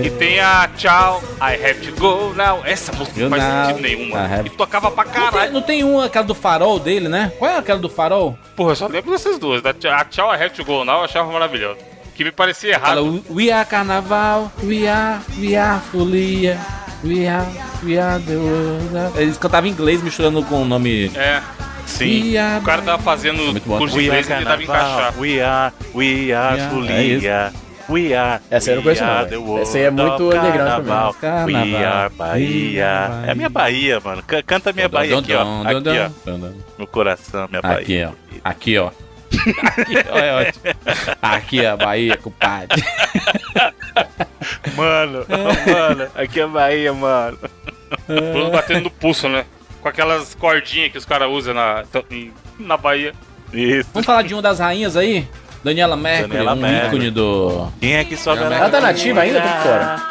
E tem a Tchau, I have to go now. Essa música não faz sentido nenhum, I mano. have- E tocava pra Não tem, caralho. não tem uma, aquela do farol dele, né? Qual é aquela do farol? Porra, eu só lembro dessas duas. Da Tchau- A Tchau, I have to go now eu achava maravilhosa. Que me parecia Fala, errado. we are carnaval, we are, we are folia, we are, we are the world. Eles cantavam em inglês misturando com o nome. É. Sim. O cara tava fazendo Muito bom. curso de inglês e tentava carnaval, encaixar. we are, we are folia, we are, Essa eu não conheço, não, Essa aí é muito underground pra mim. carnaval. Carnaval. We are Bahia. É a minha Bahia, mano. Ca- Canta a minha Bahia aqui, ó. Aqui, ó. No coração, minha Bahia. Aqui, ó. Aqui, ó. Aqui, ó, é ótimo. Aqui, ó, Bahia, compadre. Mano, mano, aqui é a Bahia, mano. Bruno batendo no pulso, né? Com aquelas cordinhas que os caras usam na, na Bahia. Isso. Vamos falar de uma das rainhas aí? Daniela Mercury, Daniela um Mercury. ícone do. Quem é que sobe Ela Ela tá nativa ainda? Tô fora.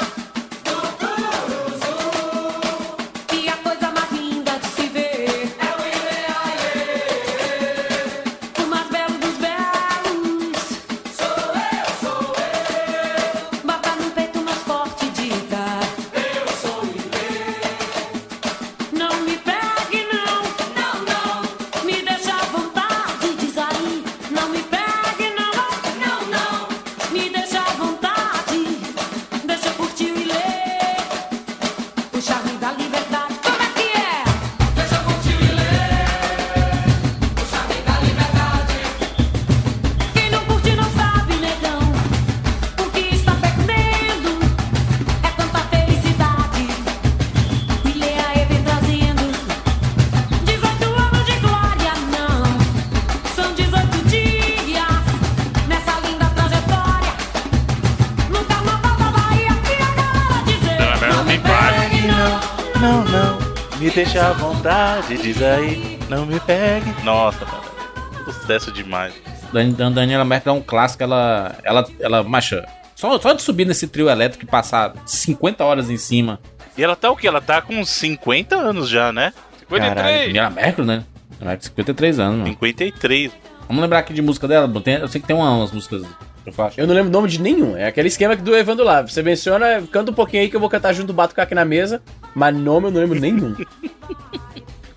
Sucesso demais. Dan- Dan- Daniela Mercury é um clássico, ela. Ela. ela macha. Só, só de subir nesse trio elétrico e passar 50 horas em cima. E ela tá o quê? Ela tá com 50 anos já, né? 53. Daniela Mercury, né? Ela é de 53 anos, mano. 53. Vamos lembrar aqui de música dela? Tem- eu sei que tem uma- umas músicas. Eu faço. Eu não lembro o nome de nenhum. É aquele esquema do Evandro lá. Você menciona, canta um pouquinho aí que eu vou cantar junto, bato com aqui na mesa. Mas nome eu não lembro nenhum.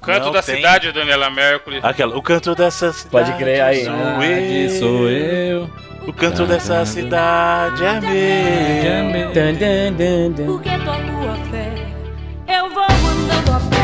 Canto Não da tem. cidade, Daniela Mercury. Aquela, o canto dessa cidade. Pode crer aí. Sou Cidade eu. sou eu. O canto dessa cidade é meu. Porque toco a fé, eu vou andando a pé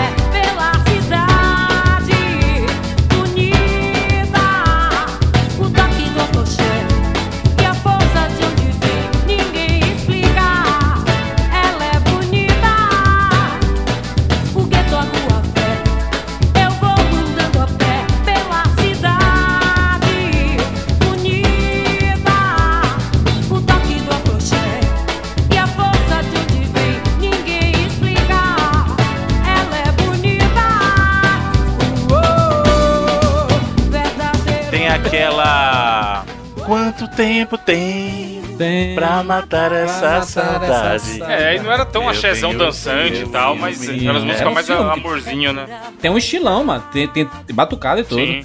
aquela. Quanto tempo tem Tem. pra matar essa saudade? É, e não era tão achezão dançante e tal, mas Sim, aquelas é. músicas Era um mais filme. amorzinho, né? Tem um estilão, mano. Tem, tem, batucada e tudo. Sim.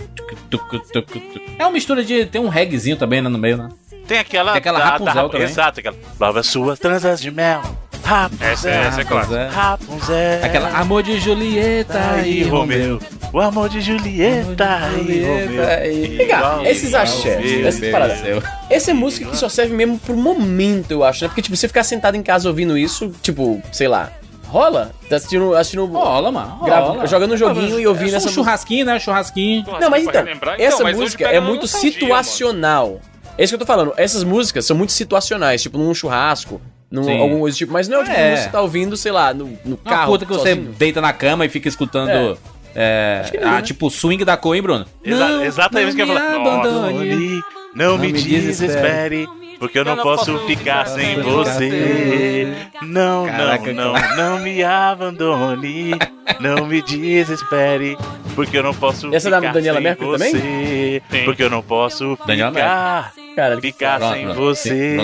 É uma mistura de. Tem um reggaezinho também né, no meio, né? Tem aquela. Tem aquela da- Rapunzel da- também. Exato, aquela. Lava suas tranças de mel. Rapunzel. Essa é- essa é clássica. Rapunzel. Aquela Amor de Julieta e e Romeu. O amor de Julieta e Romeu. Legal, esses axés, essas Deus. paradas. Essa é música que só serve mesmo pro momento, eu acho, né? Porque, tipo, você ficar sentado em casa ouvindo isso, tipo, sei lá, rola? Tá assistindo. assistindo Rola, mano. grava- rola. jogando um joguinho e ouvindo é essa um churrasquinho, né? Churrasquinho. Não, mas então, relembrar, essa hoje música pega é muito situacional. É isso que eu tô falando. Essas músicas são muito situacionais, tipo num churrasco, num Sim. algum coisa tipo. Mas não é o tipo É. que você tá ouvindo, sei lá, no, no Uma carro. puta que você sozinho. deita na cama e fica escutando. É, não, ah, né? tipo swing da cor, hein, Bruno? Exa exatamente isso que eu ia falar. abandone. Não, me me desespere, porque eu não, posso ficar sem ficar você. Não, Caraca, não, não, não me abandone. Não me desespere, porque eu não posso Essa é da ficar Daniela sem Mercury você. Sim. Porque eu não posso Daniela ficar, Cara, ficar Pronto, sem pronto. você.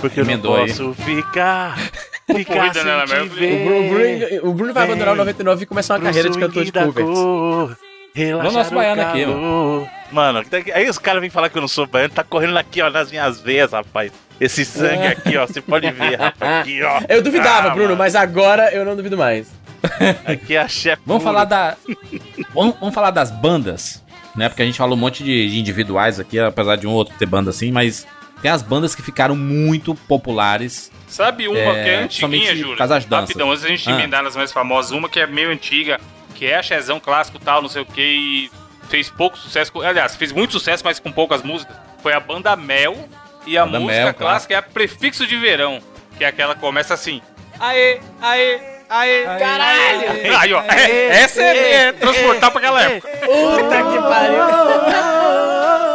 Porque eu não emendou aí. posso ficar, ficar sem te Mercury. o, Bruno, o ver. Bruno- o Bruno vai abandonar o 99 e começar uma Pro carreira de cantor de covers. Relaxar nosso o baiano aqui, calor. Mano, aí os caras vêm falar que eu não sou baiano, tá correndo aqui, ó, nas minhas veias, rapaz. Esse sangue aqui, ó, você pode ver, rapaz. Aqui, ó. Eu duvidava, Ah, Bruno, mano, mas agora eu não duvido mais. Aqui é a chefe. Vamos falar da. vamos, vamos falar das bandas, né? Porque a gente falou um monte de, de individuais aqui, apesar de um outro ter banda assim, mas tem as bandas que ficaram muito populares. Sabe uma É, que é antiguinha, Júlio? das danças. Rapidão, antes da gente Ah. emendar nas mais famosas, uma que é meio antiga, que é a Chezão clássico tal, não sei o que, e fez pouco sucesso. Aliás, fez muito sucesso, mas com poucas músicas. Foi a banda Mel, e a Banda música Mel, clássica é a Prefixo de Verão, que é aquela que começa assim. Aê, aê, aê, caralho! Aí, ó, é- essa é, é transportar pra aquela época. Puta que pariu.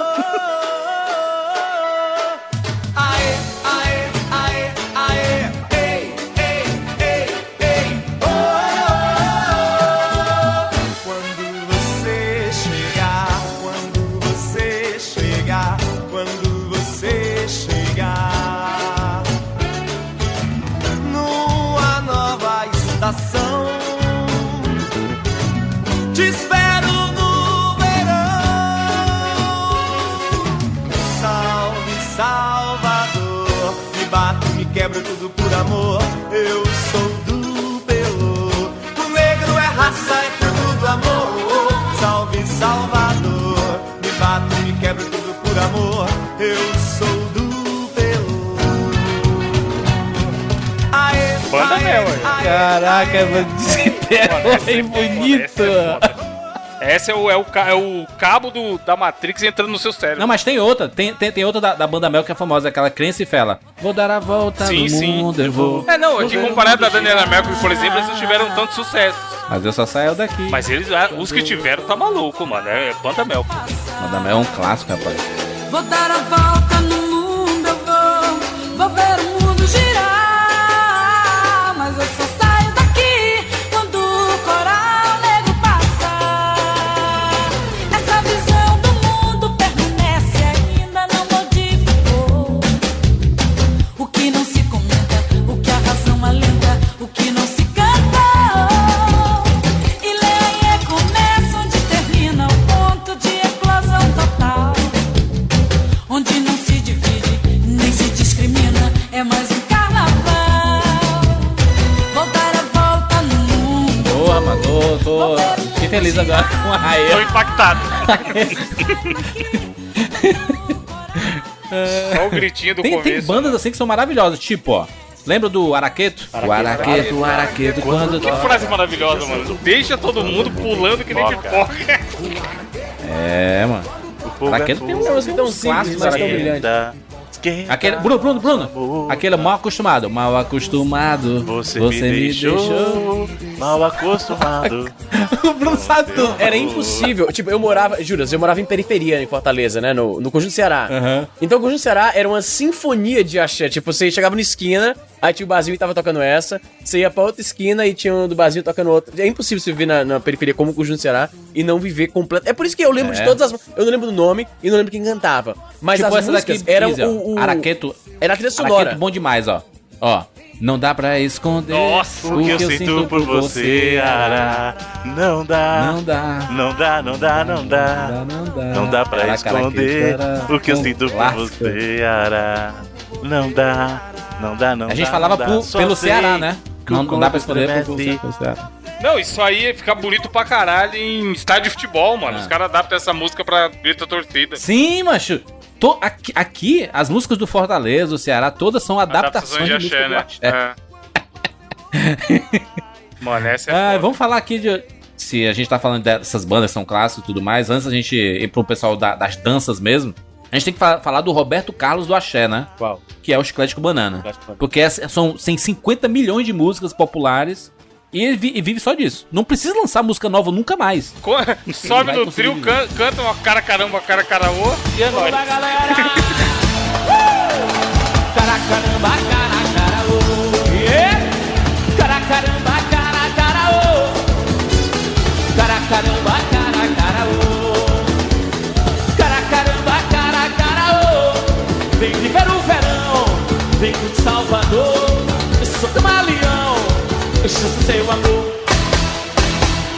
Mel, ué. Caraca, mano, essa é é bonito. Essa é, é o, é o, é o cabo do, da Matrix entrando no seu cérebro. Não, mas tem outra, tem, tem, tem outra da, da banda Mel que é famosa, aquela Crença e Fela. Vou dar a volta Sim, no sim. mundo, eu vou. É, não, de comparado da Daniela Mercury, por exemplo, eles não tiveram tanto sucesso. Mas eu só saio daqui. Mas eles, ah, os que tiveram, tá maluco, mano. É banda Mel. Banda Mel é um clássico, rapaz. Vou dar a volta no mundo, eu vou, vou ver o feliz agora com a Tô Raia. impactado. Só o gritinho do Tem, tem começo. bandas assim que são maravilhosas, tipo, ó. Lembra do Araqueto? O Araqueto, o Araqueto, quando. Que frase maravilhosa, mano. Deixa todo mundo pulando que nem pipoca. É, mano. Araqueto tem um música tão simples, mas tão brilhante. Aquele, Bruno, Bruno, Bruno. Aquele mal acostumado. Mal acostumado. Você, me, deixou, mal acostumado. o Bruno sabe tudo. Era impossível. Tipo, eu morava, juras, eu morava em periferia em Fortaleza, né? No, no Conjunto Ceará. Aham. Então o Conjunto Ceará era uma sinfonia de axé. Tipo, você chegava na esquina, aí tinha o Brasil e tava tocando essa. Você ia pra outra esquina e tinha um do Brasil tocando outra. É impossível você viver na, na periferia como o Conjunto Ceará e não viver completo. É por isso que eu lembro É. de todas as. Eu não lembro do nome e não lembro quem cantava. Mas Tipo as essa músicas eram ó. o, o. Araqueto. Era a trilha sonora. Araqueto bom demais, ó. Ó. Não dá pra esconder Nossa, O que eu sinto por você, Ara, não dá. Não dá. Não dá, não dá, não dá. Não dá. Não dá pra esconder era o que eu sinto por você, Ara. Não dá. Não dá, não A gente dá, falava Só pelo sei Ceará, né? Não, não dá pra Ceará. Não, isso aí ia ficar bonito pra caralho em estádio de futebol, mano. Ah. Os caras adaptam essa música pra grita torcida. Sim, macho. Tô- aqui, aqui, as músicas do Fortaleza, do Ceará, todas são adaptações de, música do axé. É. Mano, essa é Ah, foda. vamos falar aqui de. Se a gente tá falando dessas bandas que são clássicas e tudo mais, antes da gente ir pro pessoal da- das danças mesmo, a gente tem que fa- falar do Roberto Carlos do Axé, né? Qual? Que é o Chiclete com Banana. Chiclete. Porque essa- são tem 50 milhões de músicas populares e ele vi- e vive só disso. Não precisa lançar música nova nunca mais. Co- Sobe no trio, can- canta uma cara caramba, cara caraô e é nóis. Cara caramba, cara cara ô. Yeah. Cara caramba, cara cara ô. Cara caramba, cara cara vem de Salvador. Eu sou camaleão, eu sou seu amor.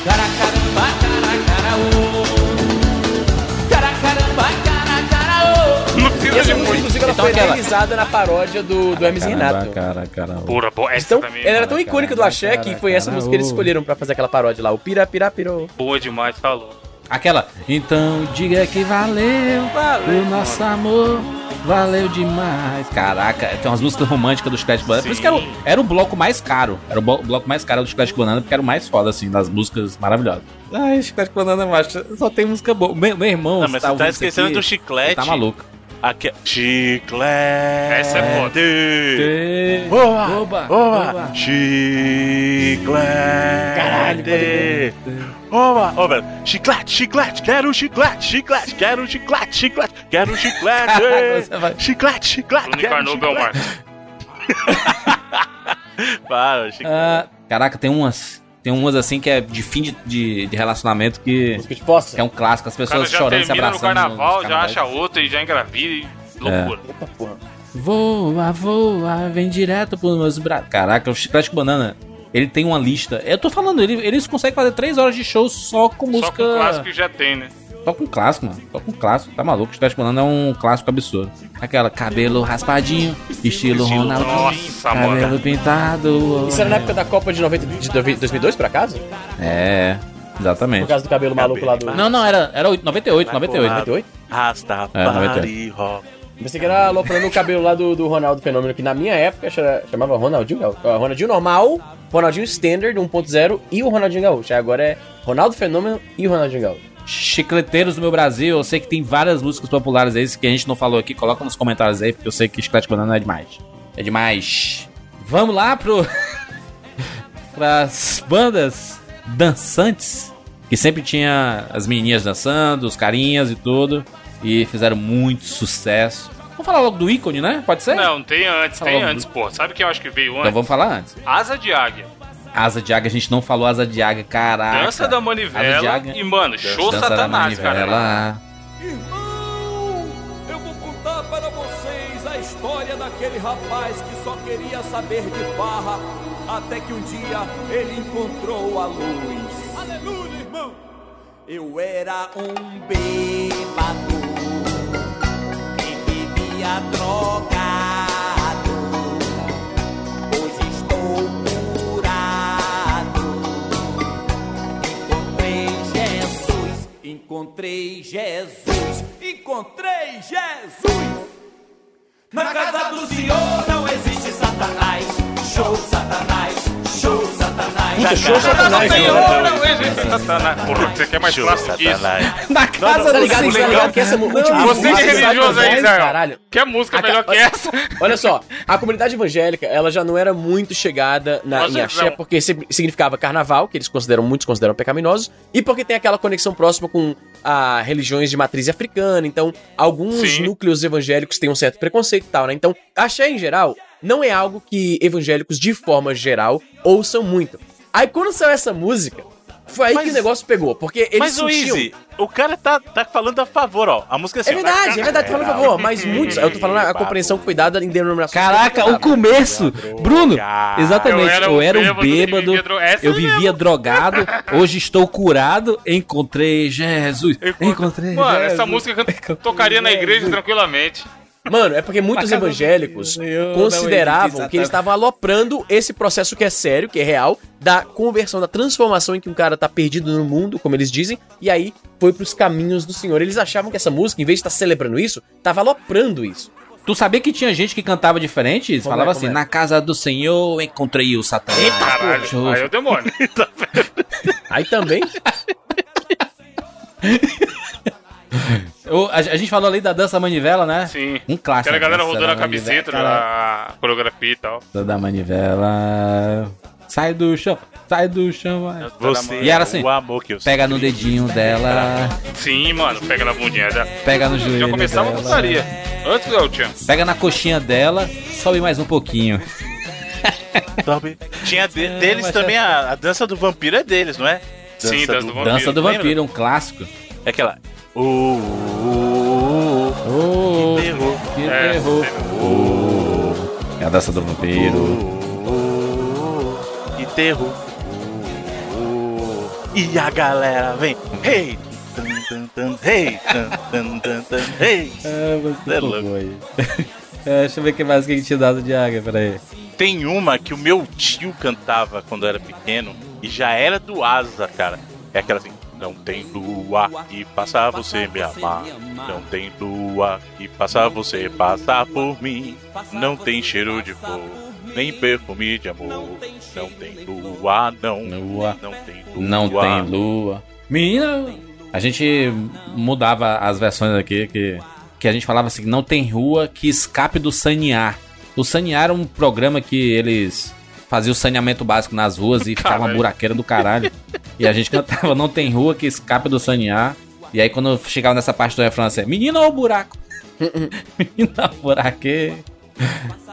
Cara caramba, cara cara ô. Cara caramba, cara cara ô. Não precisa de muito. inclusive, ela Então foi aquela- realizada na paródia do, do Hermes Renato. cara, cara. Pura, boa. Essa Então, também ela era tão icônica do Axé que foi essa música que eles escolheram pra fazer aquela paródia lá, o Pira Pira Pirou. boa demais, tá louco. Aquela. Então diga que valeu, o nosso amor. Valeu demais. Caraca, tem umas músicas românticas do Chiclete Banana. Por isso que era o, era o bloco mais caro. Era o blo- bloco mais caro do Chiclete Banana, porque era o mais foda, assim, das músicas maravilhosas. Ai, Chiclete Banana, macho, só tem música boa. Meu, meu irmão, Não, mas tá você tá esquecendo aqui, do chiclete. Tá maluco. Aqui, chiclete. Essa é foda. Boa, Oba, boa, oba. chiclete. Caralho, Oba, oba, chiclete, chiclete, quero chiclete, chiclete, quero chiclete, chiclete, quero chiclete. Você vai- chiclete, chiclete, Bruno quero encarnou o. Para, chiclete. Ah, caraca, tem umas. Tem umas assim que é de fim de, de, de relacionamento que, Música de fossa. que é um clássico, as pessoas chorando, se termina no abraçando. carnaval, já acha outra e já engravida e loucura. Opa, porra. Voa, voa, vem direto pros meus braços. Caraca, o Chiclete com Banana, ele tem uma lista. Eu tô falando, ele, eles conseguem fazer 3 horas de show só com Só música. com o clássico que já tem, né? Só com clássico, mano. Só com clássico. Tá maluco? O Chiclete com Banana é um clássico absurdo. Aquela cabelo raspadinho, estilo, Estilo Ronaldinho. Nossa, cabelo mano. pintado. Isso era na época da Copa de, 90, de 2002, por acaso? É, Por exatamente. causa do cabelo maluco lá do... Não, não, era, era 98, 98. 98? Rasta, É, pari, rock. Pensei que era aloprando o cabelo lá do, do Ronaldo Fenômeno, que na minha época chama- chamava Ronaldinho Gaúcho. Ó, Ronaldinho normal, Ronaldinho Standard 1.0 e o Ronaldinho Gaúcho. Agora é Ronaldo Fenômeno e o Ronaldinho Gaúcho. Chicleteiros do meu Brasil, eu sei que tem várias músicas populares aí que a gente não falou aqui, coloca nos comentários aí, porque eu sei que Chiclete Banana é demais. É demais. Vamos lá pro. pras bandas dançantes, que sempre tinha as menininhas dançando, os carinhas e tudo, e fizeram muito sucesso. Vamos falar logo do ícone, né? Pode ser? Não, tem antes, Tá tem antes, pô. Sabe quem eu acho que veio Então antes? vamos falar antes. Asa de Águia. Asa de Águia, a gente não falou Asa de Águia, caraca. Dança da Asa de Manivela Águia. e, mano, show Dança da satanás, cara. Manivela. Irmão, eu vou contar para vocês a história daquele rapaz que só queria saber de farra, até que um dia ele encontrou a luz. Aleluia, irmão! Eu era um bêbado vivia drogado. Hoje estou curado. Encontrei Jesus, encontrei Jesus, encontrei Jesus. Na casa do Senhor não existe Satanás. Show Satanás, show Satanás. Puta, show Satanás, não Satanás. Porra, você quer mais Show, clássico que isso? Na casa Tá do ligado, tá ligado que essa última Você que é religioso aí, caralho. Quer música melhor que essa? Olha só, a comunidade evangélica, ela já não era muito chegada na, em axé, não. porque sig- significava carnaval, que eles consideram, muitos consideram pecaminosos, e porque tem aquela conexão próxima com a religiões de matriz africana, então alguns Sim. núcleos evangélicos têm um certo preconceito e tal, né? Então, axé em geral não é algo que evangélicos, de forma geral, ouçam muito. Aí quando saiu essa música, foi aí Mas- que o negócio pegou, porque eles Mas o sentiam... Easy, o cara tá, tá falando a favor, ó. A música é assim, É verdade, é verdade, falando a favor, mas muitos. Eu tô falando a compreensão que foi dada em denominações. Caraca, o começo! Bruno, exatamente. Eu Eu era um bêbado eu vivia drogado, hoje estou curado, encontrei Jesus. Encontrei Mano, Jesus. essa música tocaria na igreja tranquilamente. Mano, é porque muitos evangélicos consideravam que eles estavam aloprando esse processo que é sério, que é real, da conversão, da transformação em que um cara tá perdido no mundo, como eles dizem, e aí foi pros caminhos do Senhor. Eles achavam que essa música, em vez de estar celebrando isso, tava aloprando isso. Tu sabia que tinha gente que cantava diferente? Eles Como falavam é, assim, é? na casa do Senhor encontrei o Satanás. Caralho, Show. aí é o demônio. Aí também, a, a gente falou ali da dança manivela, né? Sim. Um clássico. Aquela galera Dança rodando a camiseta, a coreografia e tal. Dança da manivela. Sai do chão, sai do chão. vai. Você E era é assim, o amor que eu Pega no dedinho dela, Sim, mano, pega na bundinha dela. pega no joelho Já começava a putaria. Antes do Chan. pega na coxinha dela, sobe mais um pouquinho. Sobe. Tinha de- deles também, a, a dança do vampiro é deles, não é? Sim, dança do vampiro. Dança do lembra? vampiro, um clássico. É aquela. Uh, uh, uh, uh, Oh, que terror. que É, terror. Oh, é a dança do vampiro. Uh, que terror. Uh, e a galera vem. Hey! Tan, tan, hey! Tan, tan, tan, tan, hey! É, você É louco. aí. É, deixa eu ver o que mais que a gente tinha dado de águia, peraí. Tem uma que o meu tio cantava quando eu era pequeno e já era do Asa, cara. É aquela assim. Não tem lua que passa você me amar. Não tem lua que passa você passar por mim. Não tem cheiro de flor, nem perfume de amor. Não tem lua, não. Lua. Não tem lua. Não tem lua. Menina, a gente mudava as versões aqui que, que a gente falava assim: não tem rua que escape do sanear. O sanear era um programa que eles faziam o saneamento básico nas ruas e ficava uma buraqueira do caralho. E a gente cantava: não tem rua que escape do sanear. E aí quando chegava nessa parte do refrão assim: menina ou buraco? menina ou buraque?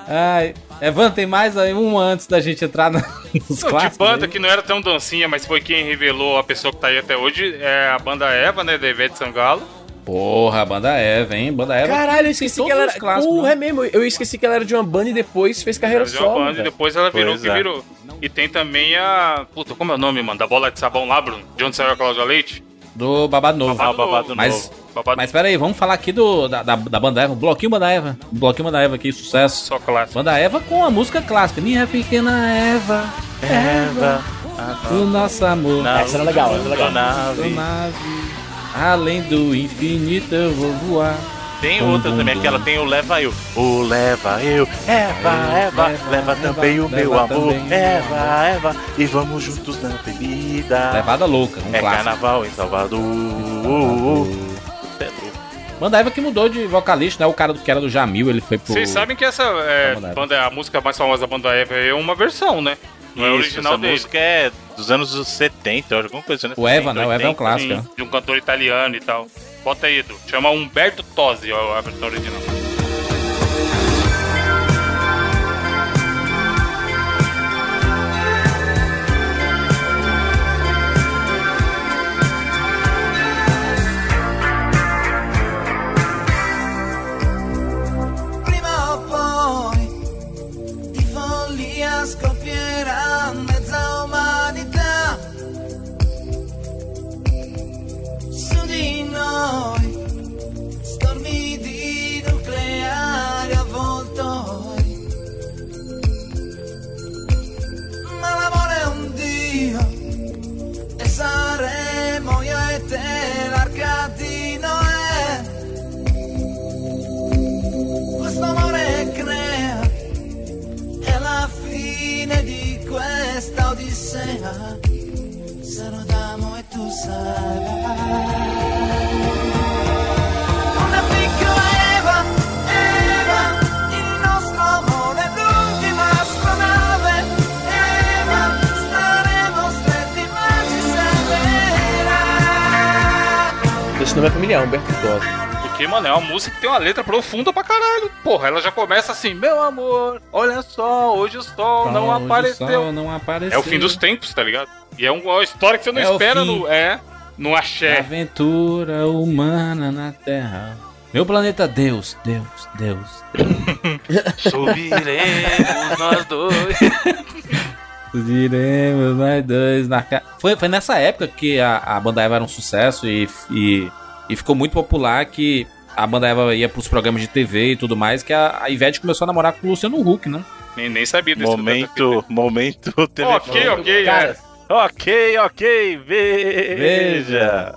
Ai, Evan, tem mais aí um antes da gente entrar no- nos Não, de clássicos. banda aí? que não era tão dancinha, mas foi quem revelou a pessoa que tá aí até hoje, é a banda Eva, né, da Ivete Sangalo. Porra, banda Eva, hein? Banda Eva. Caralho, eu esqueci que ela era. os clássicos, Porra, né? é mesmo. Eu esqueci que ela era de uma banda e depois fez carreira Ela de uma solo. banda e depois ela virou o Pois que é. virou. E tem também a. Puta, como é o nome, mano? Da bola de sabão lá, Bruno? De onde saiu a Cláudia Leite? Do Babado Novo. Ah, babado mas, novo. Babado mas pera aí, vamos falar aqui do, da, da, da Banda Eva. Bloquinho Banda Eva. Bloquinho Banda Eva aqui, sucesso. só clássico. Banda Eva com a música clássica. Minha pequena Eva, Eva, o nosso amor. Na Essa era legal, essa era legal. nave. Além do infinito eu vou voar. Tem Bum, outra bum, também, bum. aquela tem o Leva Eu. O Leva Eu, Eva, Eva, Leva, leva também o leva meu amor. Eva, Eva, e vamos juntos na bebida. Levada louca, um É clássico. carnaval em Salvador. Louco. Banda Eva que mudou de vocalista, né? O cara do, que era do Jamil, ele foi pro. Vocês sabem que essa é, banda, a música mais famosa da banda Eva é uma versão, né? Não é Isso, original essa dele. música é dos anos 70, eu acho, alguma coisa, né? O Eva, né? O Eva é um 80. clássico. Sim, né? de um cantor italiano e tal. Bota aí, Edu. Chama Humberto Tosi, ó, a versão original. Prima o poi di follia scoppierà mezza umanità. Su di noi stormi di nucleari avvoltoi ma l'amore è un dio e saremo io e te l'arca di Noè questo amore crea è la fine di questa odissea se lo damo e tu sarai Esse nome é familiar, Humberto Tosi. Porque, mano, é uma música que tem uma letra profunda pra caralho. Porra, ela já começa assim, meu amor, olha só, hoje o sol não Hoje o apareceu. sol não apareceu. É o fim dos tempos, tá ligado? E é uma história que você não É espera no. É. No axé. Aventura humana na Terra. Meu planeta Deus, Deus, Deus. Subiremos nós dois. Diremos nós dois na ca... foi, foi nessa época que a, a banda Eva era um sucesso e, e, e ficou muito popular que a banda Eva ia pros programas de TV e tudo mais, que a, a Ivete começou a namorar com o Luciano Huck, né? Nem, nem sabia desse Momento, momento telefone. Ok, ok, Cara, é. ok, ok, veja.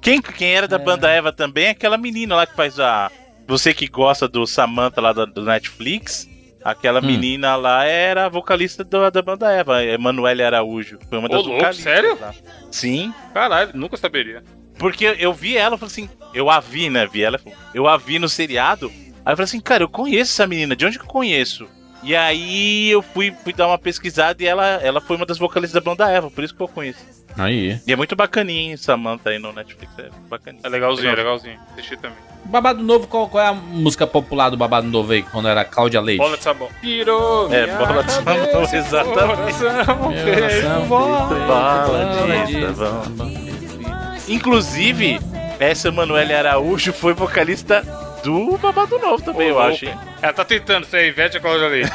Quem, quem era da banda Eva também é aquela menina lá que faz a. Você que gosta do Samantha lá da- do Netflix. Aquela Hum. menina lá era a vocalista da, da banda Eva, Emanuele Araújo. Foi uma Ô, das louco, vocalistas. sério? lá. Sim. Caralho, nunca saberia. Porque eu vi ela, eu falei assim, eu a vi, né? Vi ela, eu a vi no seriado. Aí eu falei assim, cara, eu conheço essa menina, de onde que eu conheço? E aí eu fui, fui dar uma pesquisada e ela, ela foi uma das vocalistas da banda Eva, por isso que eu conheço. Aí. E é muito bacaninho Samantha aí no Netflix, é bacaninho. É legalzinho, é Legal. legalzinho. Assisti também. Babado Novo, qual, qual é a música popular do Babado Novo aí, quando era Cláudia Leite? Bola de sabão. Pirou. É, bola de sabão, exatamente. coração, feito bola. Bala de sabão. Inclusive, essa Emanuele Araújo foi vocalista do Babado Novo também, eu Ô, acho. hein? Ela tá tentando ser a Ivete a Cláudia Leite.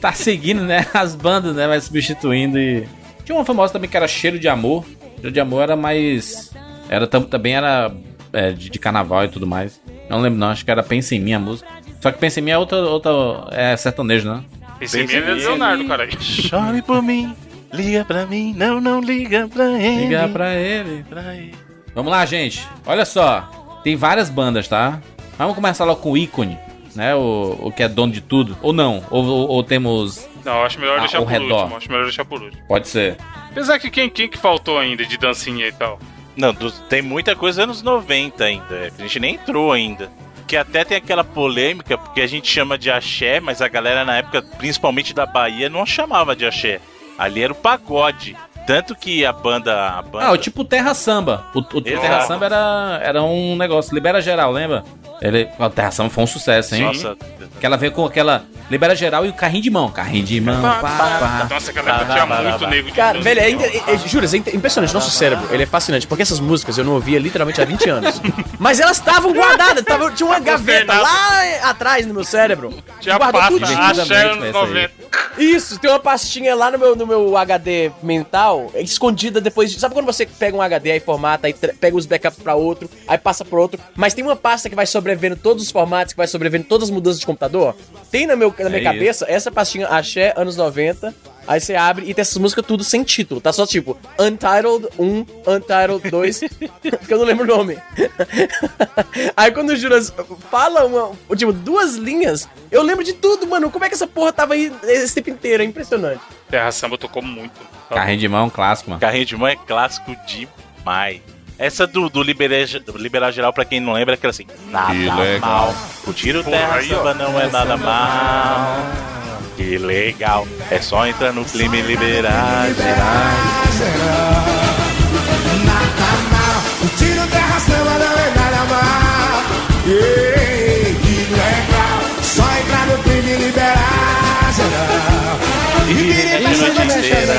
Tá seguindo, né? As bandas, né? Vai substituindo e. Tinha uma famosa também que era Cheiro de Amor. Cheiro de Amor era mais. Era tam- também era é, de, de carnaval e tudo mais. Não lembro, não. Acho que era Pensa em Mim a música. Só que Pensa em Mim é outra. outra é sertanejo, né? Menino é do Leonardo, cara. Chore por mim, liga pra mim, não, não liga pra ele. Liga pra ele. pra ele. Vamos lá, gente. Olha só. Tem várias bandas, tá? Vamos começar logo com o ícone, né? O, o que é dono de tudo. Ou não. Ou, ou- ou temos. Não, acho melhor Ah, deixar por redor. último. Acho melhor deixar por último. Pode ser. Apesar que quem, quem que faltou ainda de dancinha e tal? Não, do- tem muita coisa anos 90 ainda, é, a gente nem entrou ainda. Que até tem aquela polêmica, porque a gente chama de axé, mas a galera na época, principalmente da Bahia, não chamava de axé. Ali era o pagode. Tanto que a banda. A banda Ah, o tipo Terra Samba. O, o. Terra Samba era, era um negócio. Libera geral, lembra? Ele, o Terra Samba foi um sucesso, hein? Nossa, Que ela veio com aquela. Libera geral e o carrinho de mão. Carrinho de mão, pá, pá. Nossa, aquela época tinha muito nego de Cara, velho, é, é, é, juro, é impressionante. Nosso cérebro, ele é fascinante. Porque essas músicas eu não ouvia literalmente há 20 anos. Mas elas estavam guardadas. Tava, tinha uma gaveta lá atrás no meu cérebro. Tinha guardou pasta, tudo. anos vai sair. 90. Isso, tem uma pastinha lá no meu, no meu HD mental, escondida depois de... Sabe quando você pega um HD aí formata, aí pega os backups pra outro, aí passa pro outro, mas tem uma pasta que vai sobrevivendo todos os formatos, que vai sobrevivendo todas as mudanças de computador? Tem na, meu, na minha É cabeça essa pastinha Axé, anos 90, aí você abre e tem essas músicas tudo sem título, tá só tipo Untitled 1, Untitled 2, que eu não lembro o nome. aí quando o Juras fala uma, tipo, duas linhas, eu lembro de tudo, mano, como é que essa porra tava aí esse tempo inteiro, é impressionante. Terra Samba tocou muito. Carrinho de mão, é um clássico, mano. Carrinho de mão é clássico demais. Essa do, do, liberar, do liberar geral, pra quem não lembra, é aquela assim: Nada Que legal. mal. O tiro Porra, terra aí, ó. samba não é nada mal. Que legal. É só entrar no clima e liberar geral. Tiro terra samba não é nada mal. Que legal. Só entrar no crime e liberar geral. E na esteira,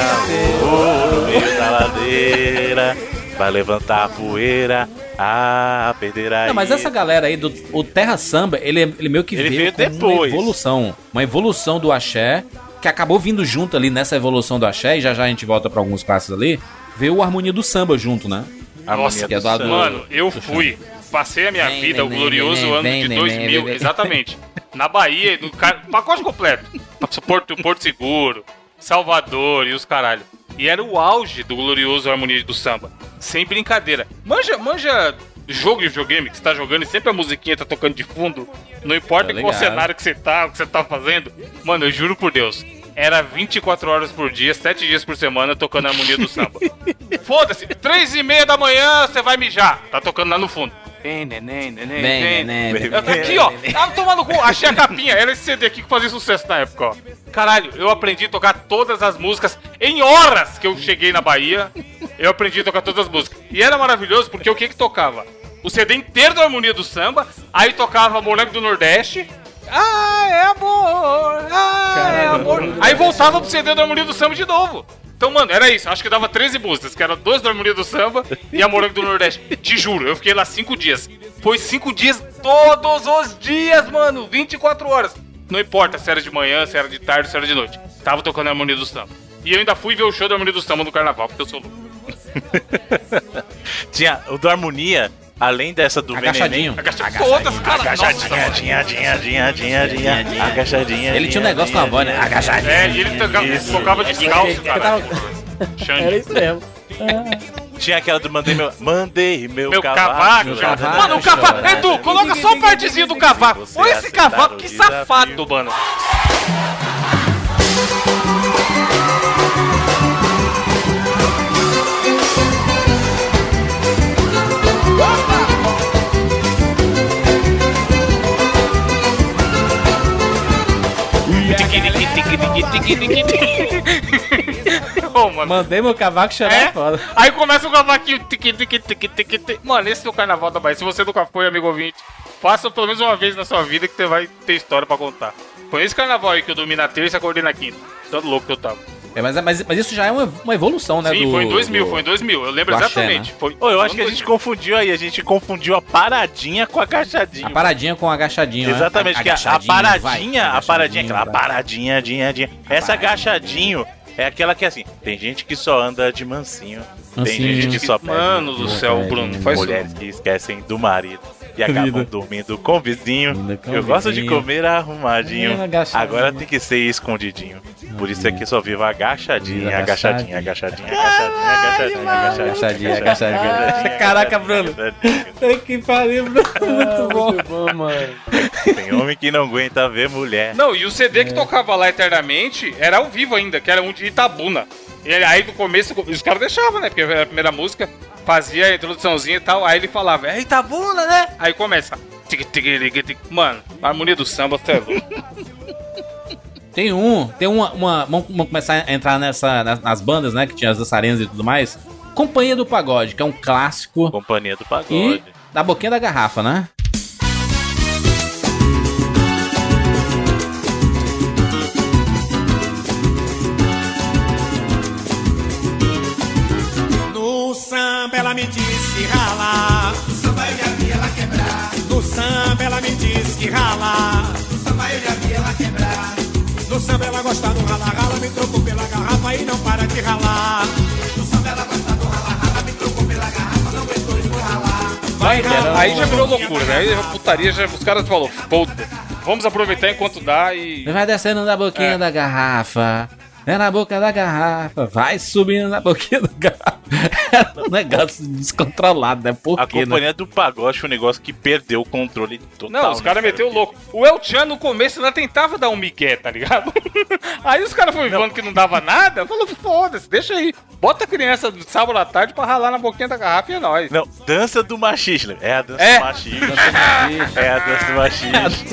ouro no meio da ladeira. Vai levantar a poeira, a perder aí. Não, mas essa galera aí do o Terra Samba, ele, ele meio que Ele veio, veio com uma depois. evolução. Uma evolução do axé, que acabou vindo junto ali nessa evolução do axé, e já já a gente volta pra alguns classes ali. Veio o Harmonia do Samba junto, né? Nossa, que é do mano, eu fui. Passei a minha Vem, vida, o glorioso vem, ano de vem, 2000, vem, vem. exatamente. Na Bahia, no pacote completo. Porto, Porto Seguro, Salvador e os caralho. E era o auge do glorioso Harmonia do Samba. Sem brincadeira. Manja, manja jogo de videogame que você tá jogando e sempre a musiquinha tá tocando de fundo. Não importa Tá em qual cenário que você tá, o que você tá fazendo. Mano, eu juro por Deus. Era 24 horas por dia, 7 dias por semana tocando a harmonia do samba. Foda-se, 3 e meia da manhã você vai mijar. Tá tocando lá no fundo. Vem, neném, neném, Vem, vem. neném, vem. Eu tô aqui, ó. Tava tomando cu. Achei a capinha. Era esse CD aqui que fazia sucesso na época, ó. Caralho, eu aprendi a tocar todas as músicas em horas que eu cheguei na Bahia. Eu aprendi a tocar todas as músicas. E era maravilhoso porque o que que tocava? O CD inteiro da harmonia do samba. Aí tocava Moleque do Nordeste. Ah, é amor. Ah, é amor. Aí voltava pro CD da harmonia do samba de novo. Então, mano, era isso. Acho que dava 13 músicas, que era duas da harmonia do samba e a Morango do Nordeste. Te juro, eu fiquei lá cinco dias. Foi cinco dias todos os dias, mano. 24 horas. Não importa se era de manhã, se era de tarde, se era de noite. Tava tocando a harmonia do samba. E eu ainda fui ver o show da harmonia do samba no carnaval, porque eu sou louco. Tinha o do Harmonia, além dessa do Agachadinho. Veneném, Agacha- Todas, cara. dinha, dinha, agachadinha. Ele tinha um negócio com a voz, né? Agachadinho. É, e ele tocava, Isso. tocava descalço, cara. Era isso mesmo. Tinha aquela do mandei meu, mandei meu, Meu cavaco. cavaco, Mano, o cavaco. Edu, coloca só a partezinha do cavaco. Olha esse cavaco, que safado, mano. Mano. Mandei meu cavaco chorar É? foda. Aí começa o cavaquinho. Tiqui, tiqui, tiqui, tiqui, tiqui. Mano, esse é o carnaval da Bahia. Se você nunca foi, amigo ouvinte, faça pelo menos uma vez na sua vida que você vai ter história pra contar. Foi esse carnaval aí que eu dormi na terça e acordei na quinta. Tanto louco que eu tava. É, mas, mas, mas isso já é uma, uma evolução, né? Sim, do- foi em 2000, do- foi em 2000. Eu lembro axé, exatamente. Foi, Ô, eu acho que a gente confundiu aí, a gente confundiu a paradinha com a agachadinha. A paradinha com o agachadinho, né? Exatamente, que a, a paradinha, vai, a paradinha, aquela paradinha, dinha, dinha. Essa agachadinho é aquela que é assim, tem gente que só anda de mansinho, tem Mansinho. gente que só pega Mano do céu, Bruno, faz isso. mulheres que esquecem do marido e acabam dormindo com o vizinho. Com Eu o gosto de vizinho. comer arrumadinho, É, agora tem que ser escondidinho. Por isso é que só vivo agachadinho, Agachadinho. agachadinho, agachadinho, agachadinho, agachadinho, Agachadinho, agachadinho, agachadinho. Caraca, Bruno. Que pariu, Bruno. Muito bom. Muito bom, mano. Tem homem que não aguenta ver mulher. Não, e o CD que tocava lá eternamente era ao vivo ainda, que era um de Itabuna. E ele- aí no começo os caras deixavam, né? Porque era a primeira música, fazia a introduçãozinha e tal. Aí ele falava, é Itabuna, né? Aí começa. Mano, a harmonia do samba, você é louco. Tem um, tem uma, uma vamos, começar a entrar nessa, nas, nas bandas, né, que tinha as dançarinas e tudo mais. Companhia do Pagode, que é um clássico Companhia do e Pagode. da boquinha da garrafa, né? Que ralar. No samba eu já vi ela quebrar. No samba ela gosta do rala rala, me trocou pela garrafa e não para de ralar. No samba ela gosta do rala rala, me trocou pela garrafa, não aguentou de ralar. Vai ralar. Aí já virou loucura, né? Aí a putaria, já, os caras falaram, foda vamos aproveitar enquanto dá e... Vai descendo na boquinha É. da garrafa. É na boca da garrafa. Vai subindo na boquinha da garrafa. Era um negócio descontrolado, né? Por A quê, né? companhia do pagode foi um negócio que perdeu o controle total. Não, os né, caras meteu o louco. O El Chan no começo ainda tentava dar um migué, tá ligado? aí os caras foram vendo que não dava nada, falou, foda-se, deixa aí. Bota a criança do sábado à tarde pra ralar na boquinha da garrafa e é nóis. Não, dança do machismo. É a dança É. do machismo. É a dança do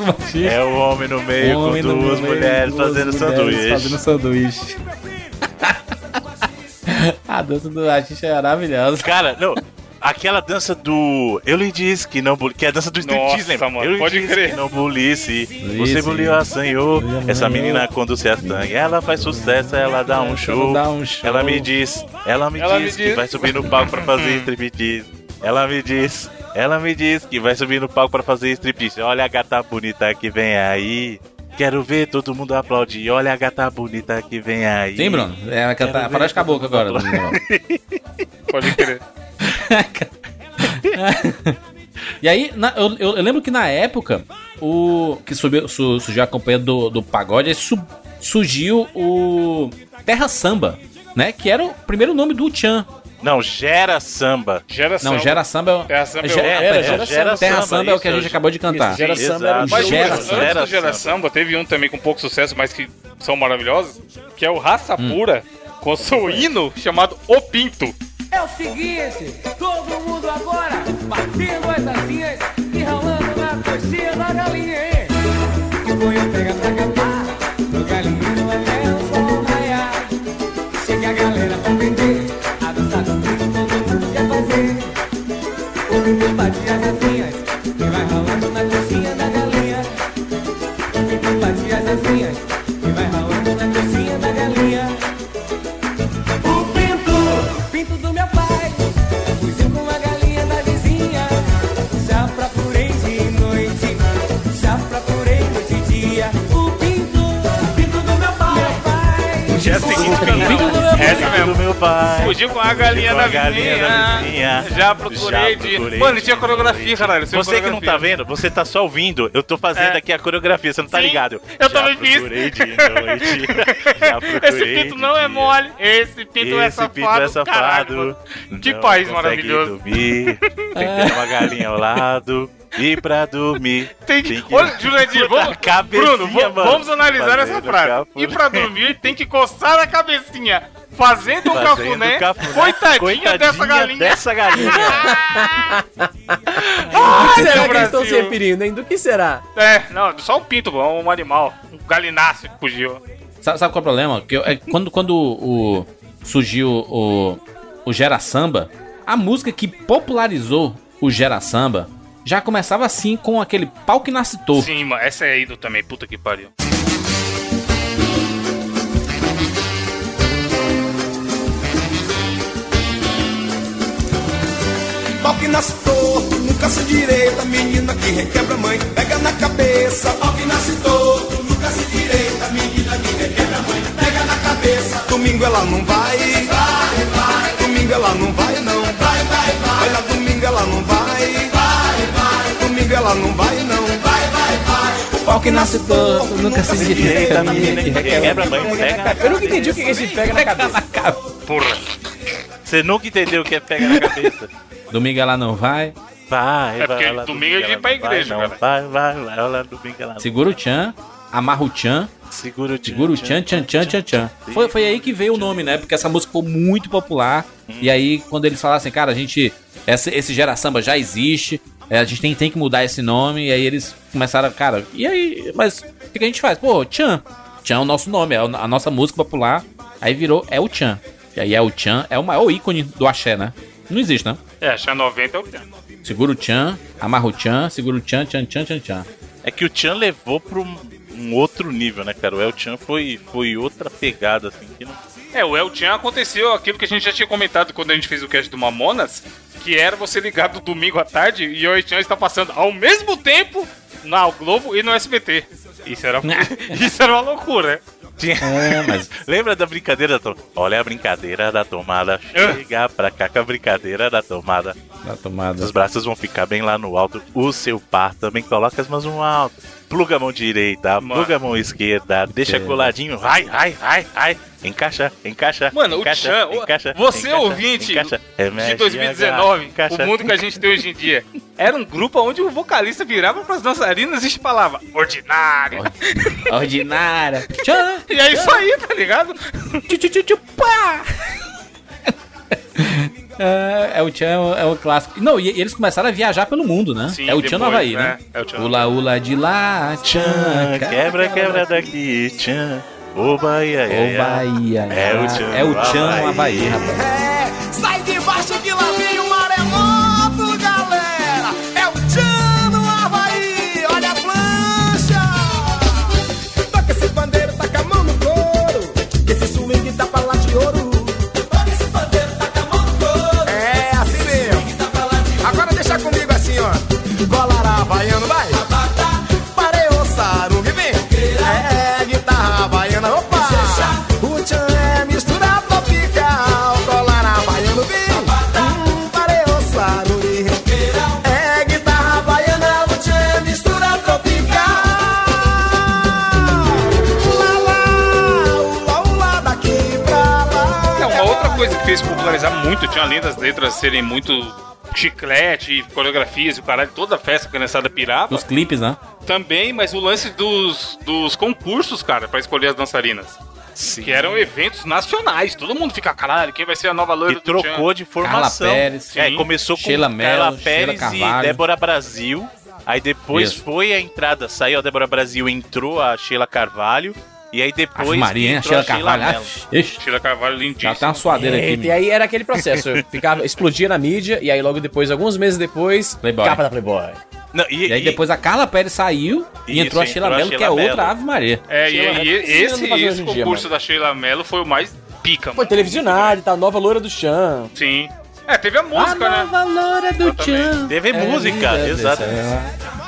machismo. É o homem no meio Homem com no duas meio, mulheres duas fazendo mulheres sanduíche. Fazendo sanduíche. A dança do artista é maravilhosa. Cara, não. Aquela dança do. Eu lhe disse que não bulisse. Que é a dança do striptease, Nossa, lembra? mano, Eu lhe pode disse crer. que não bulisse. Você buliu a sanhou. Bulliu, Essa menina quando se astanha, ela faz sucesso, ela dá um show. dá um show. Ela me diz, ela me Ela diz me que diz. vai subir no palco pra fazer striptease. Ela me diz, ela me diz que vai subir no palco pra fazer striptease. Olha a gata bonita que vem aí. Quero ver todo mundo aplaudir. Olha a gata bonita que vem aí. Sim, Bruno. É, vai cantar ver Caboclo agora. Pode crer. E aí, na- eu, eu- eu lembro que na época, o que subiu, su- surgiu a companhia do, do pagode, aí su- surgiu o Terra Samba, né? Que era o primeiro nome do Chan. Não, gera samba. Gera Não, samba. Gera Samba é o. Terra Samba é é, Era, Gera Gera Samba. Terra Samba, Samba é o que a isso, gente acabou de cantar. Gera Samba era um Mas Gera antes, Samba. antes do Gera Samba. Teve um também com pouco sucesso, mas que são maravilhosos, que é o Raça Hum. Pura, com seu hino chamado O Pinto. É o seguinte, todo mundo agora batendo as asinhas e ralando na coxinha da galinha, hein? O boi pega pra capar, mesmo. do meu pai. Fugiu com a galinha Fugiu da com a galinha da vizinha. Já procurei Já de. procurei Mano, de tinha coreografia, caralho. Você que não tá coreografia. vendo, você tá só ouvindo. Eu tô fazendo É. aqui a coreografia, você não tá Sim, ligado. eu Já também fiz. noite. Já procurei Esse pinto não é dia. mole. Esse pinto é Esse safado. pinto é safado. Caralho, mano. Que Não país maravilhoso. Dormir, tem que ter uma galinha ao lado. E pra dormir. Tem que. Tem que- Olha, Jurandir, vamos. Bruno, mano. vamos analisar essa frase. E pra dormir, tem que coçar a cabecinha. Fazendo um Fazendo cafuné. cafuné. Coitadinha, Coitadinha dessa galinha. dessa galinha. O que será que eles estão se Brasil. referindo, hein? Do que será? É, não, só um pinto, um animal. Um galináceo que fugiu. Sabe, sabe qual é o problema? Que eu- é quando quando o, surgiu o, o Gera Samba, a música que popularizou o Gera Samba já começava assim com aquele pau que nasce torto. Sim, mano, essa é ido também, puta que pariu. Pau que nasce torto, nunca se direita, menina que requebra mãe, pega na cabeça. Pau que nasce torto, nunca se direita, menina que requebra mãe, pega na cabeça. Domingo ela não vai, vai, vai. Domingo ela não vai, não, vai, vai, vai. Olha, domingo ela não vai, vai, vai. Domingo ela não vai, não, vai, vai, vai. O pau que nasce torto, nunca se direita, menina que requebra a mãe, pega na Eu nunca entendi o que é esse pega na cabeça. Porra. Você nunca entendeu o que é pega na cabeça. Domingo ela não vai. Vai, É vai. porque lá, domingo é de ir pra não vai, igreja, não. cara. Vai, vai, vai. Olha, domingo ela não Segura o tchan, amarra o tchan, Segura o tchan, segura o tchan, tchan, tchan, tchan, tchan. Foi, foi aí que veio o nome, né? Porque essa música ficou muito popular. E aí, quando eles falaram assim, cara, a gente. Esse, esse Gera Samba já existe. é, a gente tem, tem que mudar esse nome. E aí eles começaram, cara, e aí? Mas o que, que a gente faz? Pô, Tchan. Tchan é o nosso nome, é a nossa música popular. Aí virou É o Tchan. E aí É o Tchan é o maior ícone do axé, né? Não existe, né? É, achar 90 é o tempo. Segura o Tchan, amarra o Tchan, segura o Tchan, Tchan, Tchan, Tchan, Tchan. É que o Chan levou pra um, um outro nível, né, cara? O El Chan foi, foi outra pegada, assim, que não. É, o El Chan aconteceu aquilo que a gente já tinha comentado quando a gente fez o cast do Mamonas, que era você ligar do domingo à tarde e o El Chan está passando ao mesmo tempo na Globo e no SBT. Isso era, isso era uma loucura, né? Tinha... É, mas. Lembra da brincadeira da tomada? Olha a brincadeira da tomada. Chega pra cá com a brincadeira da tomada. Da tomada. Os braços vão ficar bem lá no alto. O seu par também coloca as mãos no alto. Pluga a mão direita, pluga a mão esquerda, deixa Esquerda. coladinho. Vai, vai, vai, vai. Encaixa, encaixa. Mano, o encaixa, Chan, o- encaixa, você encaixa, ouvinte encaixa. de Remexe, 2019, encaixa. o mundo que a gente tem hoje em dia, era um grupo onde o vocalista virava pras dançarinas e falava ordinária. Ordinária. Tchan! E é isso aí, tá ligado? Tchu, É, é o Tchan, é o, é clássico. Não, e, e eles começaram a viajar pelo mundo, né? Sim, é o Tchan no depois, Havaí, né? né? É o Tchan no Ula, ula de lá, Tchan. Tchan, quebra, quebra daqui, tchan. Ô Bahia, Ô, Bahia. É o Tchan É o Tchan no. Havaí, rapaz. É, sai de baixo que lá popularizar muito, tinha além das letras serem muito chiclete, coreografias e o caralho, toda a festa que a criançada pirava. Os clipes, né? Também, mas o lance dos, dos concursos, cara, pra escolher as dançarinas. Que eram eventos nacionais. Todo mundo fica, caralho, quem vai ser a nova loira E do trocou Tchan? de formação. Carla Pérez, é, sim. começou com Sheila Mello, Carla Sheila Pérez e Carvalho. Débora Brasil. Aí depois Isso. foi a entrada, saiu a Débora Brasil, entrou a Sheila Carvalho. E aí depois Ave Maria, hein? A entrou Sheila Carvalho. Sheila Carvalho lindíssima. já tem uma suadeira aqui. E aí era aquele processo, ficava, explodia na mídia, e aí logo depois, alguns meses depois, Playboy. capa da Playboy. Não, e, E aí e- depois a Carla Pérez saiu e entrou a Sheila Mello, que é outra. Ave Maria. É, e, Sheila- e esse, não faz esse dia, concurso mano. da Sheila Mello foi o mais pica, Foi mano. televisionado e tal, nova loira do chão. Sim. É, teve a música, né? loura do. Tchan. Teve é música, exato.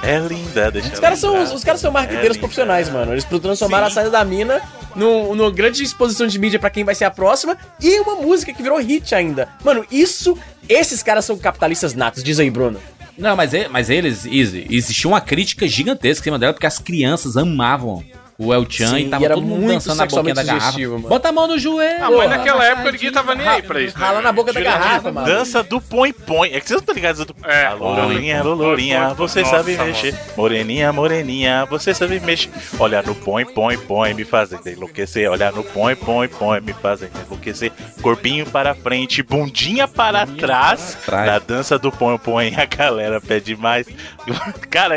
É linda, deixa Os caras são, os, os caras são marqueteiros É, profissionais, mano. Eles transformaram a saída da mina num- numa grande exposição de mídia pra quem vai ser a próxima e uma música que virou hit ainda. Mano, isso. Esses caras são capitalistas natos, diz aí, Bruno. Não, mas, mas eles, Easy, existia uma crítica gigantesca em cima dela, porque as crianças amavam o El Chan Sim, e tava e era todo mundo muito dançando na boquinha da garrafa. mano. Bota a mão no joelho. Ah, mas naquela época ninguém tava nem aí pra isso. né, Rala na boca da garrafa, mano. Dança do põe põe. É que vocês não estão ligados do. É. Alô, lourinha, alô, lourinha, você nossa, sabe mano. mexer. Moreninha, moreninha, você sabe mexer. Olha no põe, põe, põe, me fazendo enlouquecer. Olha no põe, põe, põe, me fazendo enlouquecer. Corpinho para frente, bundinha para trás. trás. Na dança do põe, põe, a galera pede mais. Cara,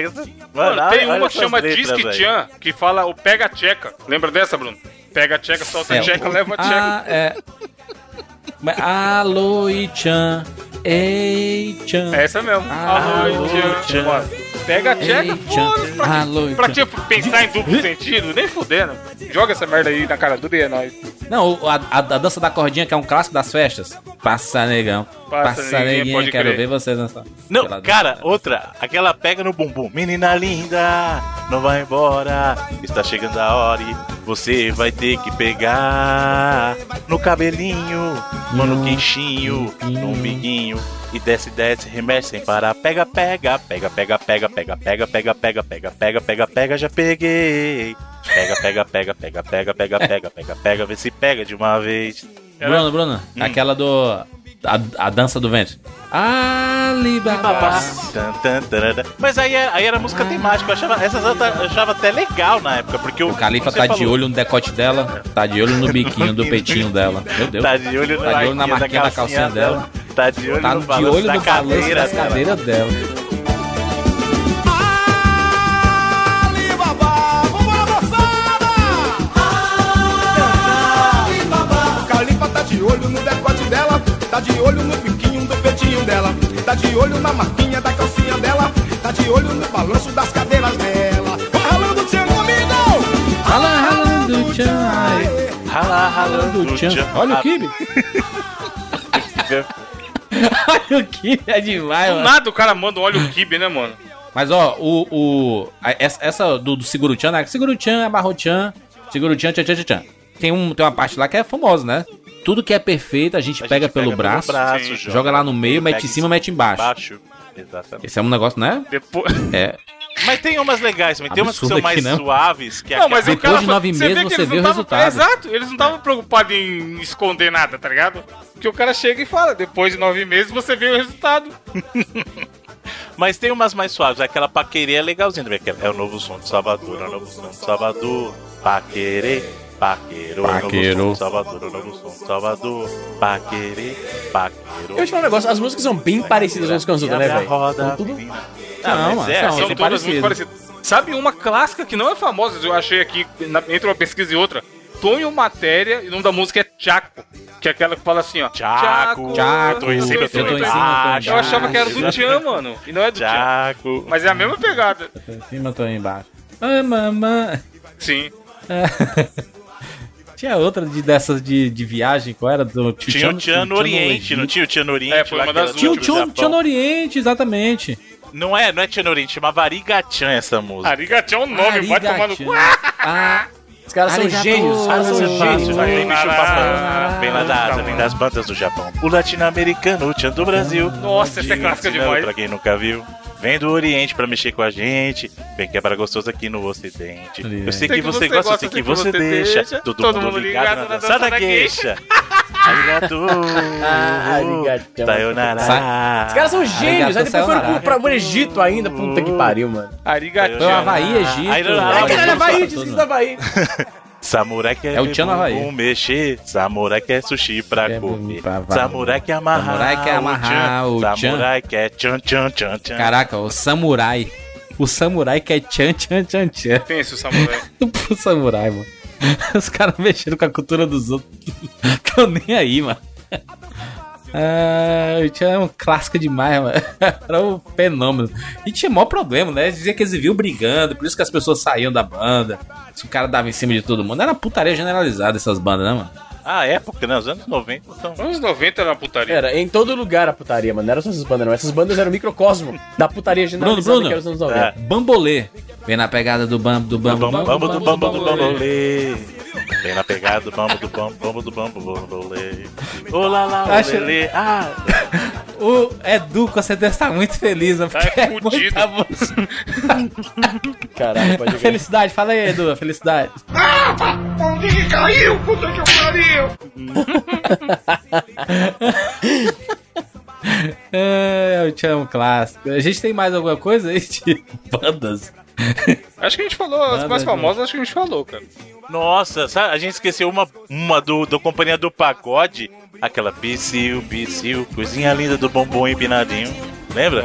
Mano, mano, tem olha uma que chama Disque. Chan, que fala o pega a tcheca. Lembra dessa, Bruno? Pega a tcheca, solta a É, tcheca, o- leva a Ah, tcheca. é. Mas, Alô, Ichan. Ei, Chan. É essa mesmo. Alô. Mano, Pega a tcheca, foda-se. Pra, Alô, pra pensar em duplo sentido? Nem fudendo. Joga essa merda aí na cara do e é nóis. Não, a, a, a dança da cordinha, que é um clássico das festas. Passa, negão. Passa, Passa, neguinho, neguinho, pode quero crer. ver você dançar. Não, Aquela cara, dança. outra, aquela pega no bumbum. Menina linda, não vai embora. Está chegando a hora e você vai ter que pegar no cabelinho, no queixinho, no umbiguinho. E desce, desce, remexe sem parar. Pega, pega, pega, pega, pega, pega, pega, pega, pega, pega, pega, pega, pega, já peguei. Pega, pega, pega, pega, pega, pega, pega, pega, pega, vê se pega de uma vez. Bruno, Bruno, aquela do. A, a dança do vento. Alibaba. Mas aí, é- aí era música temática. Eu achava, essas eu achava até legal na época, porque O Califa tá de olho no decote dela, tá de olho no biquinho do peitinho dela. Meu Deus. Tá de olho, Tá de olho na marquinha da calcinha dela. Tá de olho Tá no de olho da no balanço cadeira das dela. cadeiras dela. Tá de olho no biquinho do peitinho dela, tá de olho na marquinha da calcinha dela, tá de olho no balanço das cadeiras dela. Vai ralando tchan comigo! Rala, ralando tchan. ai. Rala, ralando Do tchan. tchan. Olha o Kibe. Olha o Kibe, é demais, Do mano. nada o cara manda um óleo kibe, né, mano? Mas ó, o. o a- essa, essa do, do Seguro-chan, né? Seguro-chan, Abarro-chan, Seguro-chan, tchan, tchan, tchan, tchan. Tem, um, tem uma parte lá que é famosa, né? Tudo que é perfeito, a gente A pega gente pelo pega braço, braço, joga lá no meio, mete em cima, mete embaixo. Embaixo. Exatamente. Esse é um negócio, né? Depois. É. Mas tem umas legais também. Tem umas que são mais aqui, né? suaves. Que é Não, mas o cara de nove você meses vê que você vê o tavam- resultado. Exato, eles não estavam preocupados em esconder nada, tá ligado? Porque o cara chega e fala, depois de nove meses você vê o resultado. Mas tem umas mais suaves. Aquela paquerê é legalzinha também. que É o novo som de Salvador. É o novo som de Salvador. Paquerê. Paqueiro, Paqueiro. é som Salvador, é Salvador, paquerê, paqueiro. Eu vou te falar um negócio, as músicas são bem parecidas umas com as outras, né, velho? roda, São tudo-. Não, Ah, mas mano, é, são, são todas muito parecidas. Sabe uma clássica que não é famosa, eu achei aqui na- entre uma pesquisa e outra. Tonho Matéria, e o nome da música é Chaco. Que é aquela que fala assim, ó. Tchaco, Tchaco, eu tô em cima, eu tô em cima, eu achava que era do Tchan, mano. E não é do Tchan. Tchaco. Mas é a mesma pegada. Tô em cima, tô embaixo. Ai, mamãe. Sim. Tinha outra de, dessas de, de viagem, qual era? Do Tio Tinha o Tchan no Tchan Oriente, não tinha o Tchan no Oriente? É, foi uma das Tinha o Tchan no? Oriente, exatamente. Não é, não é Tchan no Oriente, chamava Arigachan essa música. Arigatão é o nome, vai tomar no cu. Ah, Os caras são gênios, os caras são gênios. Vem bicho Caralho. papão. Vem lá da Ásia, vem das bandas do Japão. O latino-americano, o Tchan do Brasil. Nossa, essa é clássica demais. Pra quem nunca viu. Vem do Oriente pra mexer com a gente. Vem quebrar gostoso aqui no Ocidente. Eu sei que você gosta, eu sei que você deixa. Todo mundo ligado na dança da gueixa. Arigato. Arigato. Sayonara. Os caras são gênios, aí depois foram sayonara. pro, Egito ainda, puta que pariu, mano. O Havaí, Egito. Ai, caralho, mas Havaí, tudo, diz que é. Samurai quer É o Tchan bumbum mexer, samurai quer sushi pra Quer comer, pra- samurai quer amarrar, Samurai quer amarrar o Tchan. samurai quer tchan tchan tchan tchan. Caraca, o samurai. O samurai que é tchan tchan tchan tchan. Pensa o samurai. O samurai, mano. Os caras mexendo com a cultura dos outros. Tão nem aí, mano. Ah, o Tchan é um clássico demais, mano. Era um fenômeno. E tinha maior problema, né? Dizia que eles viviam brigando, por isso que as pessoas saíam da banda. Se o cara dava em cima de todo mundo. Era putaria generalizada essas bandas, né, mano? A época, né? Os anos 90 são. Anos 90 era uma putaria. Era, em todo lugar a putaria, mano. Não eram só essas bandas, não. Essas bandas eram o microcosmo da putaria Bruno, generalizada Bruno, que era os anos 90. é, bambolê. Vem na pegada do bambo, do bambo, Bambo, bambo, bambo do bambo do bambolê. Vem na pegada do bambo do bambo, bambo do bambo, bambolê. Olá lá, Acho- olelê. Ah, O Edu, com certeza, tá muito feliz, né? Porque Tá é fudido. Caralho, pode ver. Felicidade, fala aí, Edu, felicidade. Onde caiu, puta que pariu? É, eu te amo, clássico. A gente tem mais alguma coisa aí de bandas? Acho que a gente falou, as mais famosas, acho que a gente falou, cara. Nossa, sabe, a gente esqueceu uma, uma do, do Companhia do Pagode. Aquela Bicil, Bicil, coisinha linda do bombom empinadinho. Lembra?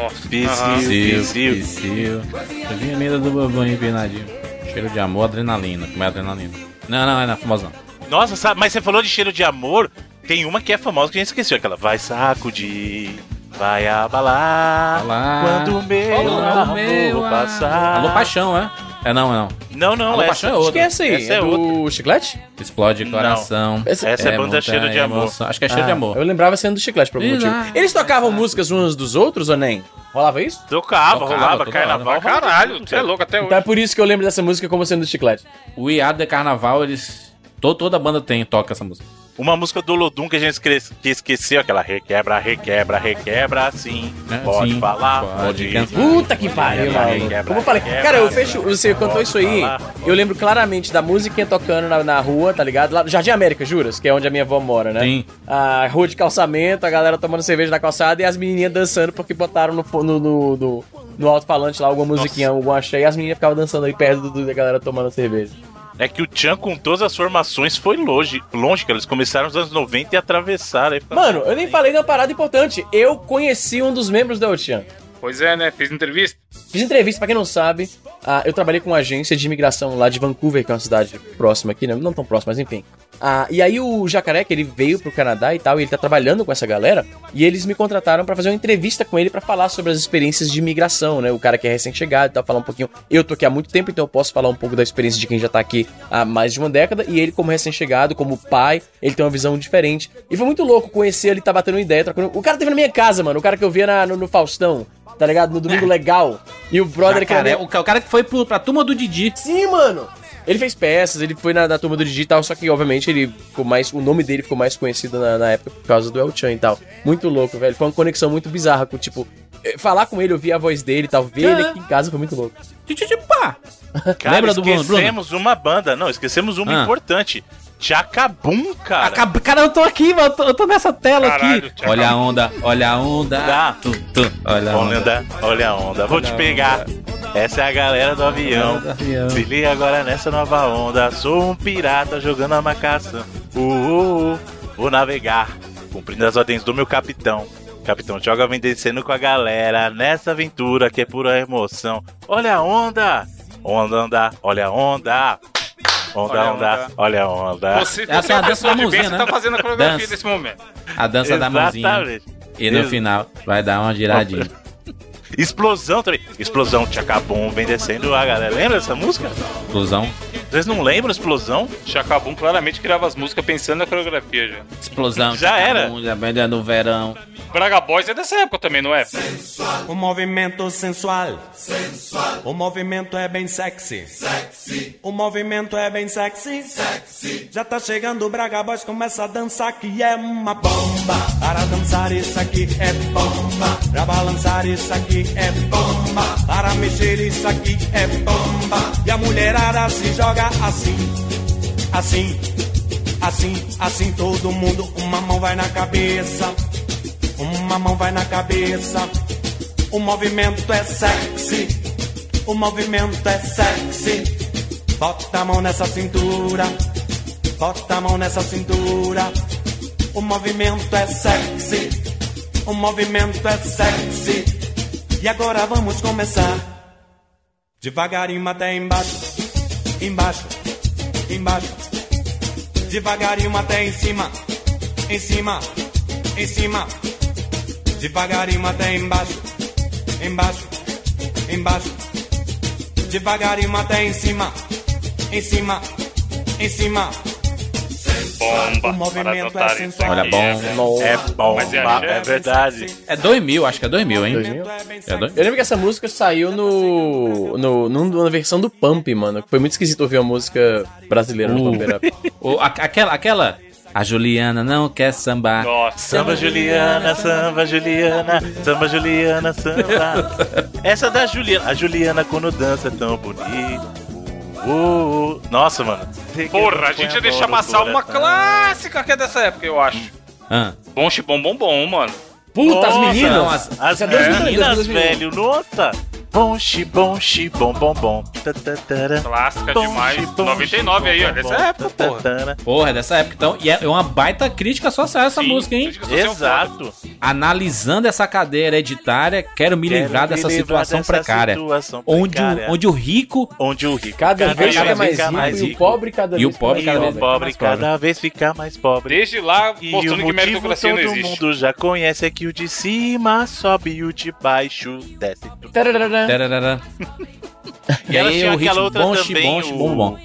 Psyu. Eu vi a linda do bobão empinadinho. Cheiro de amor, adrenalina. Como é adrenalina? Não, não, é na famosa não. Nossa, sabe, mas você falou de cheiro de amor. Tem uma que é famosa que a gente esqueceu. Aquela vai sacudir, vai abalar. Abalar. Quando o meu Quando o amor meu passar. Alô, paixão, é? É não, é não. Não, não, Alô, essa, paixão é Acho outra. que é essa aí. Essa é é do Chiclete? Explode coração. Essa- essa é banda muita Cheiro de Amor. emoção. Acho que é cheiro de Ah, amor. Eu lembrava sendo do Chiclete por algum Exato. motivo. Eles tocavam músicas uns dos outros ou nem? Rolava isso? Tocava, Tocava, rolava, carnaval. caralho, você é louco até Então é hoje. por isso que eu lembro dessa música como sendo do Chiclete. O Iado de Carnaval, eles. to- Toda banda tem, toca essa música. Uma música do Lodum que a gente esque- que esqueceu, aquela requebra, requebra, requebra, sim. É, Pode sim, falar, pode pode. Puta que pariu, mano. Como eu falei. Cara, eu fecho. Você cantou isso aí. falar. Eu lembro claramente da musiquinha tocando na, na rua, tá ligado? Lá no Jardim América, juras? Que é onde a minha avó mora, né? Sim. A rua de calçamento, a galera tomando cerveja na calçada e as menininhas dançando porque botaram no, no, no, no, no alto-falante lá alguma musiquinha, algum axé, e as menininhas ficavam dançando aí perto do, da galera tomando cerveja. É que o Chan, com todas as formações, foi longe, longe, que eles começaram nos anos 90 e atravessaram. Mano, eu nem falei de uma parada importante. Eu conheci um dos membros da Ocean. Pois é, né? Fiz entrevista. Fiz entrevista, pra quem não sabe, ah, eu trabalhei com uma agência de imigração lá de Vancouver, que é uma cidade próxima aqui, né? não tão próxima, mas enfim. Ah, e aí o Jacaré, que ele veio pro Canadá e tal, e ele tá trabalhando com essa galera, e eles me contrataram pra fazer uma entrevista com ele pra falar sobre as experiências de imigração, né? O cara que é recém-chegado e tal, falar um pouquinho. Eu tô aqui há muito tempo, então eu posso falar um pouco da experiência de quem já tá aqui há mais de uma década, e ele, como recém-chegado, como pai, ele tem uma visão diferente. E foi muito louco conhecer ele, tá batendo ideia, trocando. O cara teve na minha casa, mano, o cara que eu via na- no, no Faustão. Tá ligado? No Domingo Legal. E o brother que era Jacaré, o, ca- o cara que foi pro, pra turma do Didi. Sim, mano. Ele fez peças, ele foi na, na turma do digital, só que obviamente ele ficou mais. O nome dele ficou mais conhecido na, na época por causa do El Chan e tal. Muito louco, velho. Foi uma conexão muito bizarra com, tipo, eh, falar com ele, ouvir a voz dele e tal, ver ele aqui em casa foi muito louco. Cara, Lembra do Bruno? esquecemos uma banda. Não, esquecemos uma Ah. importante. Chacabum, cara. Acab- Cara, eu tô aqui, mano. Eu tô, eu tô nessa tela Caralho, aqui. Tchacabum. Olha a onda, olha a onda. Dá. Tu, tu, olha a onda. Onda, olha a onda, vou Olha te pegar. Essa é a galera do avião. Do avião. Se liga agora nessa nova onda. Sou um pirata jogando a marcação. Uh, uh, uh. Vou navegar, cumprindo as ordens do meu capitão. Capitão Joga vem descendo com a galera nessa aventura que é pura emoção. Olha a onda! Onda, onda, olha a onda! Onda, Olha a onda, onda. olha a onda. Você, Essa você é é a dança da bem, mãozinha, você né? tá fazendo a coreografia Dança. nesse momento. A dança da mãozinha. Exatamente. E no Ex- final vai dar uma giradinha. Explosão também. Explosão, Tchacabum vem descendo a galera. Lembra dessa música? Explosão. Vocês não lembram Explosão? Chacabum claramente criava as músicas pensando na coreografia já. Explosão. Já era. tchacabum, Já vem no verão. Braga Boys é dessa época também, não é? O movimento sensual. Sensual. O movimento é bem sexy. Sexy. O movimento é bem sexy. Sexy. Já tá chegando o Braga Boys, começa a dançar que é uma bomba. Para dançar isso aqui é bomba. Pra balançar isso aqui é bomba. Para mexer isso aqui é bomba. E a mulherada se joga assim. Assim. Assim, assim todo mundo, uma mão vai na cabeça. Uma mão vai na cabeça. O movimento é sexy. O movimento é sexy. Bota a mão nessa cintura. Bota a mão nessa cintura. O movimento é sexy. O movimento é sexy. E agora vamos começar. Devagarinho até embaixo. Embaixo. Embaixo. Devagarinho até em cima. Em cima. Em cima. Devagarinho até embaixo, embaixo, embaixo. Devagarinho até em cima, em cima, em cima. Bomba. O movimento para é sensual. Olha, bom. é. É bom, Mas é axé? é verdade. É 2000, acho que é 2000, hein? 2000? É dois- Eu lembro que essa música saiu no, no, num- na versão do Pump, mano. Foi muito esquisito ouvir uma música brasileira no Uh. Pump It Up. O- a- aquela, aquela. A Juliana não quer sambar. Nossa. Samba Juliana, samba Juliana, samba Juliana, samba. Essa da Juliana, a Juliana quando dança é tão bonito. Uh. Nossa, mano. Porra, a gente ia deixar passar uma clássica que é dessa época, eu acho. Ah. Bom bom bom bom, mano. Puta, as Nossa, meninas! não, as- As é 2002, meninas, 2001. velho, nossa. Bom, xi, bom, xi, bom, bom, bom. Clássica Bom, demais. xi, bom, 99 aí, ó. Dessa época, porra. Porra, é dessa época então. E é uma baita crítica social essa Sim, música, hein? Exato. Analisando essa cadeia hereditária, quero me Quero livrar me dessa livrar situação dessa precária. situação Onde, precária. O, onde o rico Onde o rico Cada vez vez fica mais rico mais e o rico. pobre cada E vez o pobre fica cada e mais o vez pobre. pobre cada vez fica mais pobre. Desde lá, E o mostrando que motivo meritocracia não todo existe. mundo já conhece é que o de cima sobe e o de baixo desce. Tararara. Tararara. E Elas aí tinham o ritmo aquela outra bom, também, bom, o- bom, bom.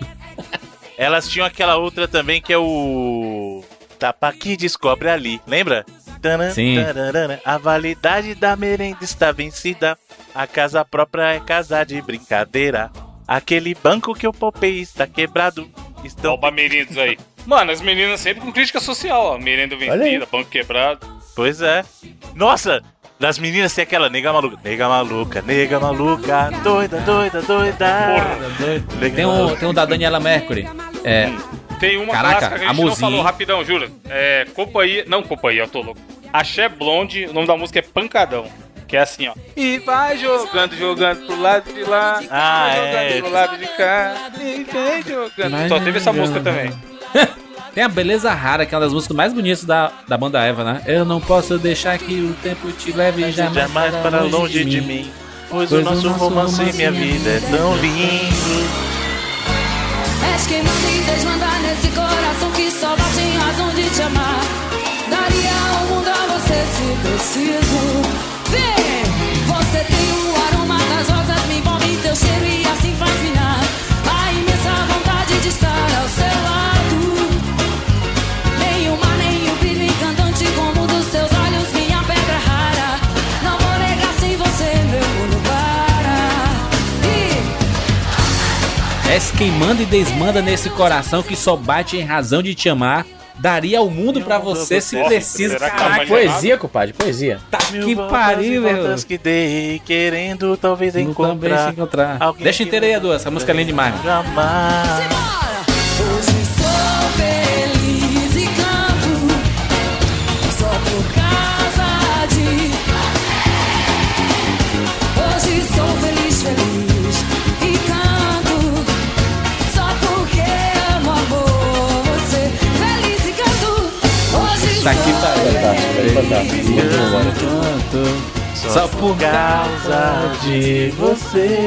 Elas tinham aquela outra também que é o tapa que descobre ali, lembra? Sim. tararana. A validade da merenda está vencida. A casa própria é casa de brincadeira. Aquele banco que eu poupei está quebrado. Estão Oba merindos aí. Mano, as meninas sempre com crítica social, ó. Merenda vencida, banco quebrado. Pois é. Nossa, das meninas tem aquela nega maluca. Nega maluca, nega maluca. Doida, doida, doida. Nega Tem um, tem um da Daniela Mercury. É, Tem uma Caraca, clássica que a a gente não falou rapidão, jura? É, companhia... Não, companhia, eu tô louco. Axé Blonde, o nome da música é Pancadão. Que é assim, ó. E vai jogando, jogando pro lado de lá. Ah, vai é. jogando pro lado de cá. E vem jogando. Só teve essa música também. tem a Beleza Rara, que é uma das músicas mais bonitas da, da banda Eva, né? Eu não posso deixar que o tempo te leve jamais, Jamais para longe de mim. Pois, o Pois nosso romance e minha vida é tão lindo. És queimando e desmandar nesse coração que só bate em razão de te amar. Daria o mundo a você se preciso. Vem! Você tem o És quem manda e desmanda nesse coração que só bate em razão de te amar. Daria o mundo pra você se precisa. que tá Caraca, mais Poesia, compadre, poesia. tá Mil que pariu, meu. que dei, querendo talvez também encontrar. se encontrar. Deixa inteira aí, Edu. Essa música é linda demais. Jamais. Tá aqui, tá. Fantástico, velho, fantástico. Muito bom. Só por causa de você.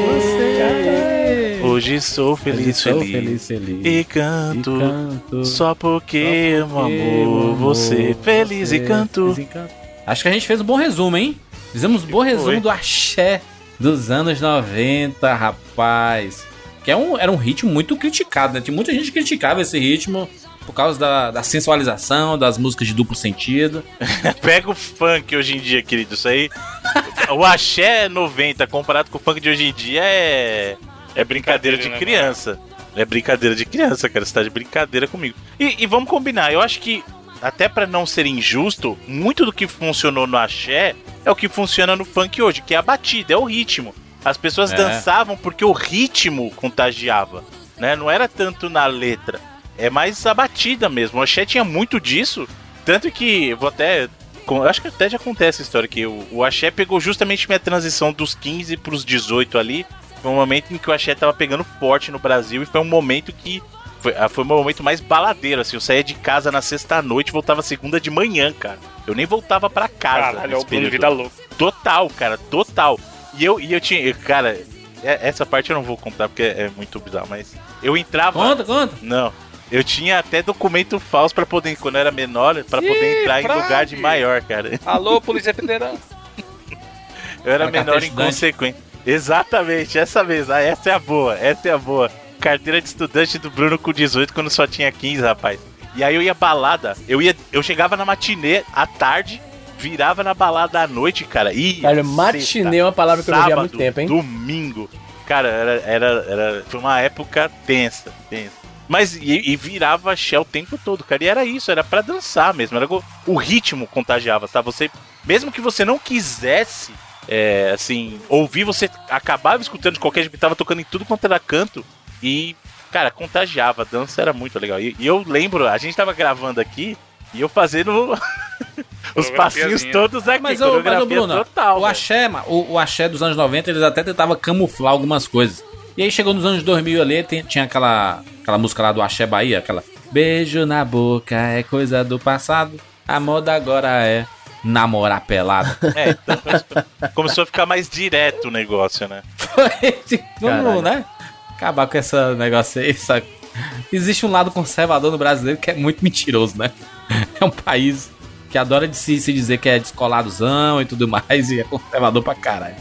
Hoje sou feliz, Sou feliz. feliz, feliz. E canto, E canto. só porque amo amor. Você feliz e canto. Feliz e canto. Acho que a gente fez um bom resumo, hein? Fizemos um bom resumo do axé dos anos 90, rapaz. Que é um, era um ritmo muito criticado, né? Tinha muita gente que criticava esse ritmo por causa da, da sensualização, das músicas de duplo sentido. Pega o funk hoje em dia, querido. Isso aí. o axé 90 comparado com o funk de hoje em dia é. É brincadeira de né, criança. É brincadeira de criança, cara. Você tá de brincadeira comigo. E, e vamos combinar, eu acho que, até pra não ser injusto, muito do que funcionou no axé é o que funciona no funk hoje, que é a batida, é o ritmo. As pessoas É. dançavam porque o ritmo contagiava, né? Não era tanto na letra. É mais a batida mesmo. O axé tinha muito disso. Tanto que, vou até. acho que até já acontece essa história que o, o axé pegou justamente minha transição dos 15 pros 18 ali. Foi um momento em que o axé tava pegando forte no Brasil e foi um momento que. Foi, ah, foi o meu momento mais baladeiro, assim. Eu saía de casa na sexta-noite e voltava segunda de manhã, cara. Eu nem voltava pra casa. Caralho, é nesse o Bruno período. Vida Louca. Total, cara, total. E eu, e eu tinha. Cara, é- essa parte eu não vou contar porque é muito bizarro, mas. Eu entrava. Conta, conta. Não. Eu tinha até documento falso pra poder, quando eu era menor, pra poder entrar em lugar de maior, cara. Alô, Polícia Federal. Eu era Pra menor inconsequente. Exatamente, essa vez. Ah, essa é a boa, essa é a boa. Carteira de estudante do Bruno com 18 quando só tinha 15, rapaz. E aí eu ia balada, eu ia, eu chegava na matinê à tarde, virava na balada à noite, cara. E Cara, matinê é uma palavra que eu não vi há muito tempo, hein? Domingo. Cara, era, era, era, foi uma época tensa, tensa. Mas e, e virava axé o tempo todo, cara. E era isso, era pra dançar mesmo. Era, o- o ritmo contagiava, tá? Você, mesmo que você não quisesse, é, assim, ouvir, você acabava escutando de qualquer jeito, tava tocando em tudo quanto era canto. E, cara, contagiava. A dança era muito legal. E, e eu lembro, a gente tava gravando aqui e eu fazendo os passinhos todos aqui. Mas, ô, mas ô, Bruno, total. o velho. axé, o, o axé dos anos 90, eles até tentavam camuflar algumas coisas. E aí chegou nos anos 2000 ali, tem- tinha aquela, aquela música lá do Axé Bahia, aquela Beijo na boca é coisa do passado, a moda agora é namorar pelado. É, então começou- a ficar mais direto o negócio, né? Vamos, Caralho. né? Acabar com esse negócio aí. essa- Existe um lado conservador no brasileiro que é muito mentiroso, né? É um país que adora de se, se dizer que é descoladozão e tudo mais e é conservador pra caralho.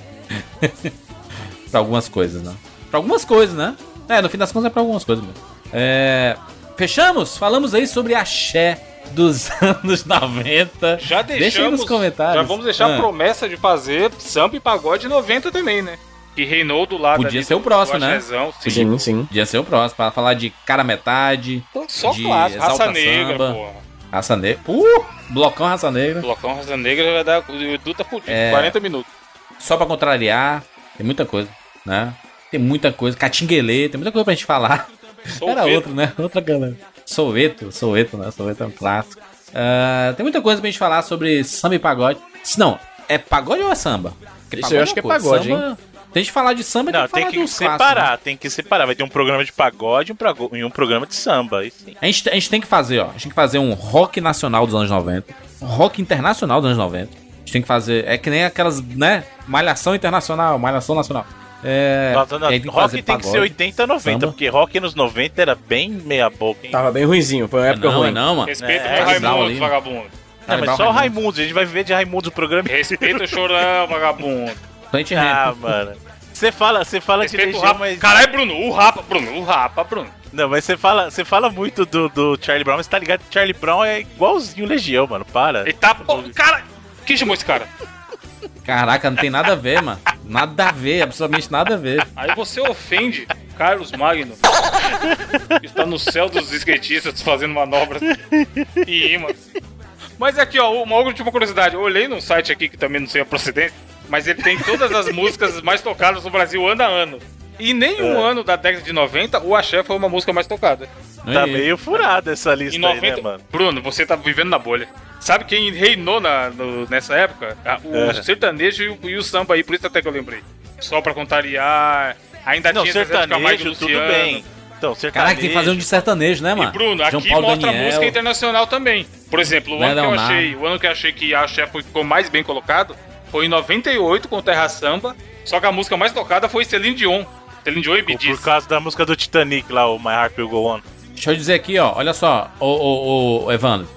pra algumas coisas, né? Pra algumas coisas, né? É, no fim das contas é pra algumas coisas mesmo. É... Fechamos? Falamos aí sobre axé dos anos 90. Já Deixa aí deixamos. nos comentários. Já vamos deixar Ah. a promessa de fazer samba e pagode 90 também, né? Que reinou do lado Podia ali ser o próximo, né? sim. Sim, sim. Podia ser o próximo, pra falar de cara metade. Então, Só de clássico. Raça Negra, porra. Raça Negra. Uh! Blocão Raça Negra. Blocão Raça Negra vai dar. O Edu tá fudido. É. 40 minutos. Só pra contrariar. Tem muita coisa, né? Tem muita coisa. Catinguelê, tem muita coisa pra gente falar. Era outro, né? Outra galera. Souveto, Souveto, né? Souveto é um clássico. Ah, tem muita coisa pra gente falar sobre samba e pagode. Se Não, é pagode ou é samba? Porque Isso eu acho uma que é pagode, Samba- Tem gente falar de samba, Não, tem que tem que dos separar, clássicos, né? tem que separar. Vai ter um programa de pagode e um, e um programa de samba. A gente, a gente tem que fazer, ó. A gente tem que fazer um rock nacional dos anos 90. Um rock internacional dos anos 90. A gente tem que fazer. É que nem aquelas, né? Malhação internacional, malhação nacional. É. Aí rock tem que ser pagode, 80, 90, samba. porque rock nos 90 era bem meia boca, hein? Tava bem ruinzinho, foi uma época Não, ruim. não, mano. Respeita É, o Raimundo, ali. vagabundo. Não, mas só o Raimundo. A gente vai viver de Raimundo o programa. Respeita o chorão, vagabundo. Plant Ah, mano. Você fala, você fala de Respeita o Legião, mas. Caralho, Bruno, o Rapa, Bruno, o Rapa, Bruno. Não, mas você fala, você fala muito do, do Charlie Brown, mas tá ligado que Charlie Brown é igualzinho Legião, mano. Para. Ele tá. Pô, cara, quem chamou esse cara? Caraca, não tem nada a ver, mano. Nada a ver, absolutamente nada a ver. Aí você ofende Carlos Magno. está no céu dos skatistas fazendo manobras e imãs. Mas aqui, ó, uma última curiosidade. Eu olhei num site aqui que também não sei a procedência, mas ele tem todas as músicas mais tocadas no Brasil ano a ano. E nenhum É. ano da década de 90, o Axé foi uma música mais tocada. Tá E- meio furada essa lista Em 90. aí, né, mano? Bruno, você tá vivendo na bolha. Sabe quem reinou na, no- nessa época? Ah, O É. sertanejo e o, e o samba aí, por isso até que eu lembrei. Só pra contrariar. Ainda Não, tinha sertanejo, tudo bem. Então, sertanejo. Caraca, tem que fazer um de sertanejo, né, mano? E Bruno, João aqui Paulo mostra Daniel. música internacional também. Por exemplo, o ano, que eu achei, o ano que eu achei que a ficou mais bem colocado foi em 98 com Terra Samba. Só que a música mais tocada foi Celine Dion. Celine Dion e Bee Por causa da música do Titanic lá, o My Heart Will Go On. Deixa eu dizer aqui, ó. Olha só, ô, ô, ô, Evandro.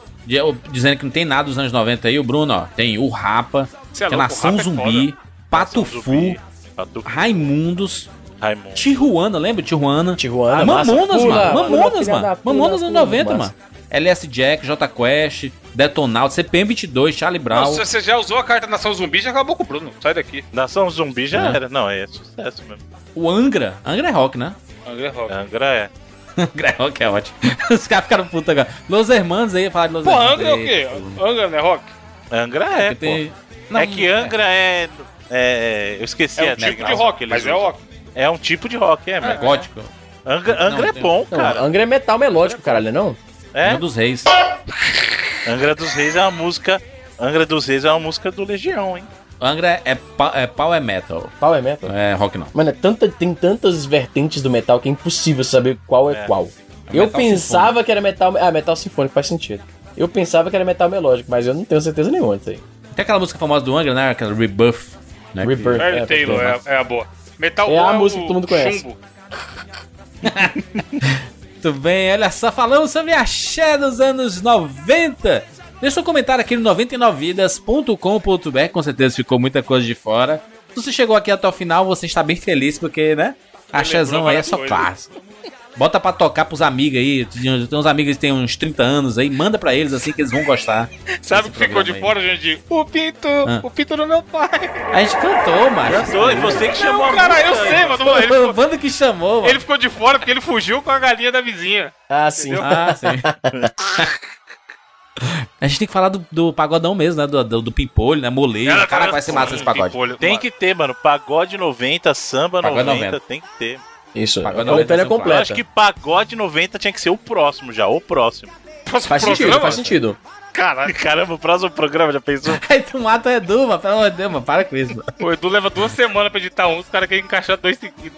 Dizendo que não tem nada dos anos 90 aí, o Bruno, ó. Tem o Rapa, é tem o Nação é Zumbi, Pato Nação Fu, Zumbi, Pato Fu, Raimundos, Raimundo. Tijuana, lembra Tijuana? Tijuana, Ah, massa. Mamonas, mano. pula, Mamonas, mano. Mamonas anos pula, 90, massa. mano. LS Jack, J Quest, Detonauta, CPM22, Charlie Brown. Não, se você já usou a carta Nação Zumbi, já acabou com o Bruno. Sai daqui. Nação Zumbi já É. era. Não, é sucesso mesmo. O Angra. Angra é rock, né? Angra Rock. Angra é. Angra é rock é ótimo. Os caras ficaram putos agora. Los Hermanos aí, falar de Los Pô, Hermanos. Angra é o quê? Angra não é rock? Angra é, Porque tem- pô. Não, é que Angra é... é- Eu esqueci É a um tipo de rock, mas é rock. É um tipo de rock, é, É mesmo. gótico. Angra, Angra Não, é tem- bom, Não, cara. Angra é metal melódico, caralho, não? É? Angra dos Reis. Angra dos Reis é uma música... Angra dos Reis é uma música do Legião, hein? Angra é, pa- é power metal. Power metal? Não é rock, não. Mano, é tanta, tem tantas vertentes do metal que é impossível saber qual é, É. qual. É eu metal pensava que era metal. Ah, metal sinfônico faz sentido. Eu pensava que era metal melódico, mas eu não tenho certeza nenhuma disso aí. Tem aquela música famosa do Angra, né? Aquela Rebirth. Né? Rebirth. Mary É, Taylor é, é a boa. Metal É a bom música o que todo mundo conhece. Chumbo. Muito bem, olha só, falamos sobre a Xé dos anos 90. Deixa um comentário aqui no 99vidas.com.br, com certeza ficou muita coisa de fora. Se você chegou aqui até o final, você está bem feliz, porque, né? A Ele Xézão lembrou aí é só clássico. Bota pra tocar pros amigos aí. Tem uns amigos que têm uns 30 anos aí. Manda pra eles assim que eles vão gostar. Sabe o que ficou de programa fora, gente? O pinto, Ah. o pinto do meu pai. A gente cantou, macho. Cantou, e você que chamou Não, a cara, eu sei, aí. mano. Foi o bando que chamou, mano. ele ficou de fora porque ele fugiu com a galinha da vizinha. Ah, sim. Ah, sim. A gente tem que falar do, do pagodão mesmo, né? Do, do, do pimpolho, né? Moleiro. Ela Caraca, tá- vai ser massa esse pagode. Pimpolho. Tem que ter, mano. Pagode 90, samba Pagode 90, 90. tem que ter. Isso. Pagode A coletânea 90 são Eu completa. acho que pagode 90 tinha que ser o próximo já, o próximo. Próximo Faz sentido, programa? faz sentido. Caralho, Caramba, o próximo programa já pensou? Aí tu mata o Edu, mano. Pelo amor de Deus, mano. Para com isso. mano. o Edu leva duas semanas pra editar um, os caras querem encaixar dois seguidos.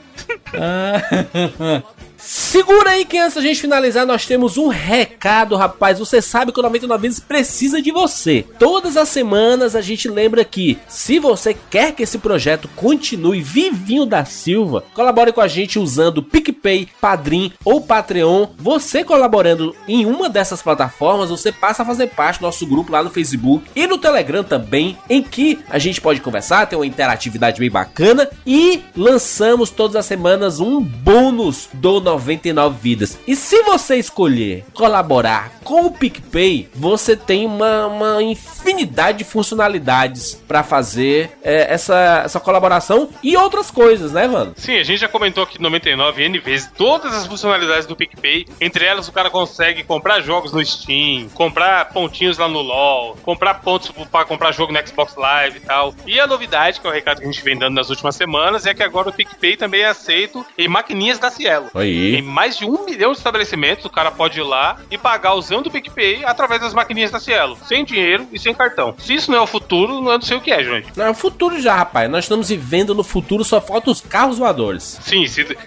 Ah. Segura aí que antes da gente finalizar, nós temos um recado, rapaz. Você sabe que o 99 Vidas precisa de você. Todas as semanas a gente lembra que, se você quer que esse projeto continue vivinho da Silva, colabore com a gente usando PicPay, Padrim ou Patreon. Você colaborando em uma dessas plataformas, você passa a fazer parte do nosso grupo lá no Facebook e no Telegram também, em que a gente pode conversar, ter uma interatividade bem bacana e lançamos todas as semanas um bônus do 99 vidas. E se você escolher colaborar com o PicPay, você tem uma, uma infinidade de funcionalidades para fazer é, essa, essa colaboração e outras coisas, né, mano? Sim, a gente já comentou aqui no 99 N vezes todas as funcionalidades do PicPay. Entre elas, o cara consegue comprar jogos no Steam, comprar pontinhos lá no LoL, comprar pontos para comprar jogo no Xbox Live e tal. E a novidade, que é o recado que a gente vem dando nas últimas semanas, é que agora o PicPay também é aceito em maquininhas da Cielo. Aí. Em mais de um milhão de estabelecimentos, o cara pode ir lá e pagar usando o PicPay através das maquininhas da Cielo, sem dinheiro e sem cartão. Se isso não é o futuro, eu não sei o que é, gente. Não, é o futuro já, rapaz. Nós estamos vivendo no futuro, só faltam os carros voadores. Sim, se-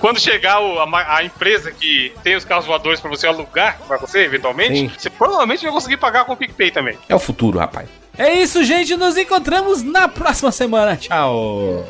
quando chegar o- a, a empresa que tem os carros voadores pra você alugar pra você, eventualmente, Sim. você provavelmente vai conseguir pagar com o PicPay também. É o futuro, rapaz. É isso, gente. Nos encontramos na próxima semana. Tchau.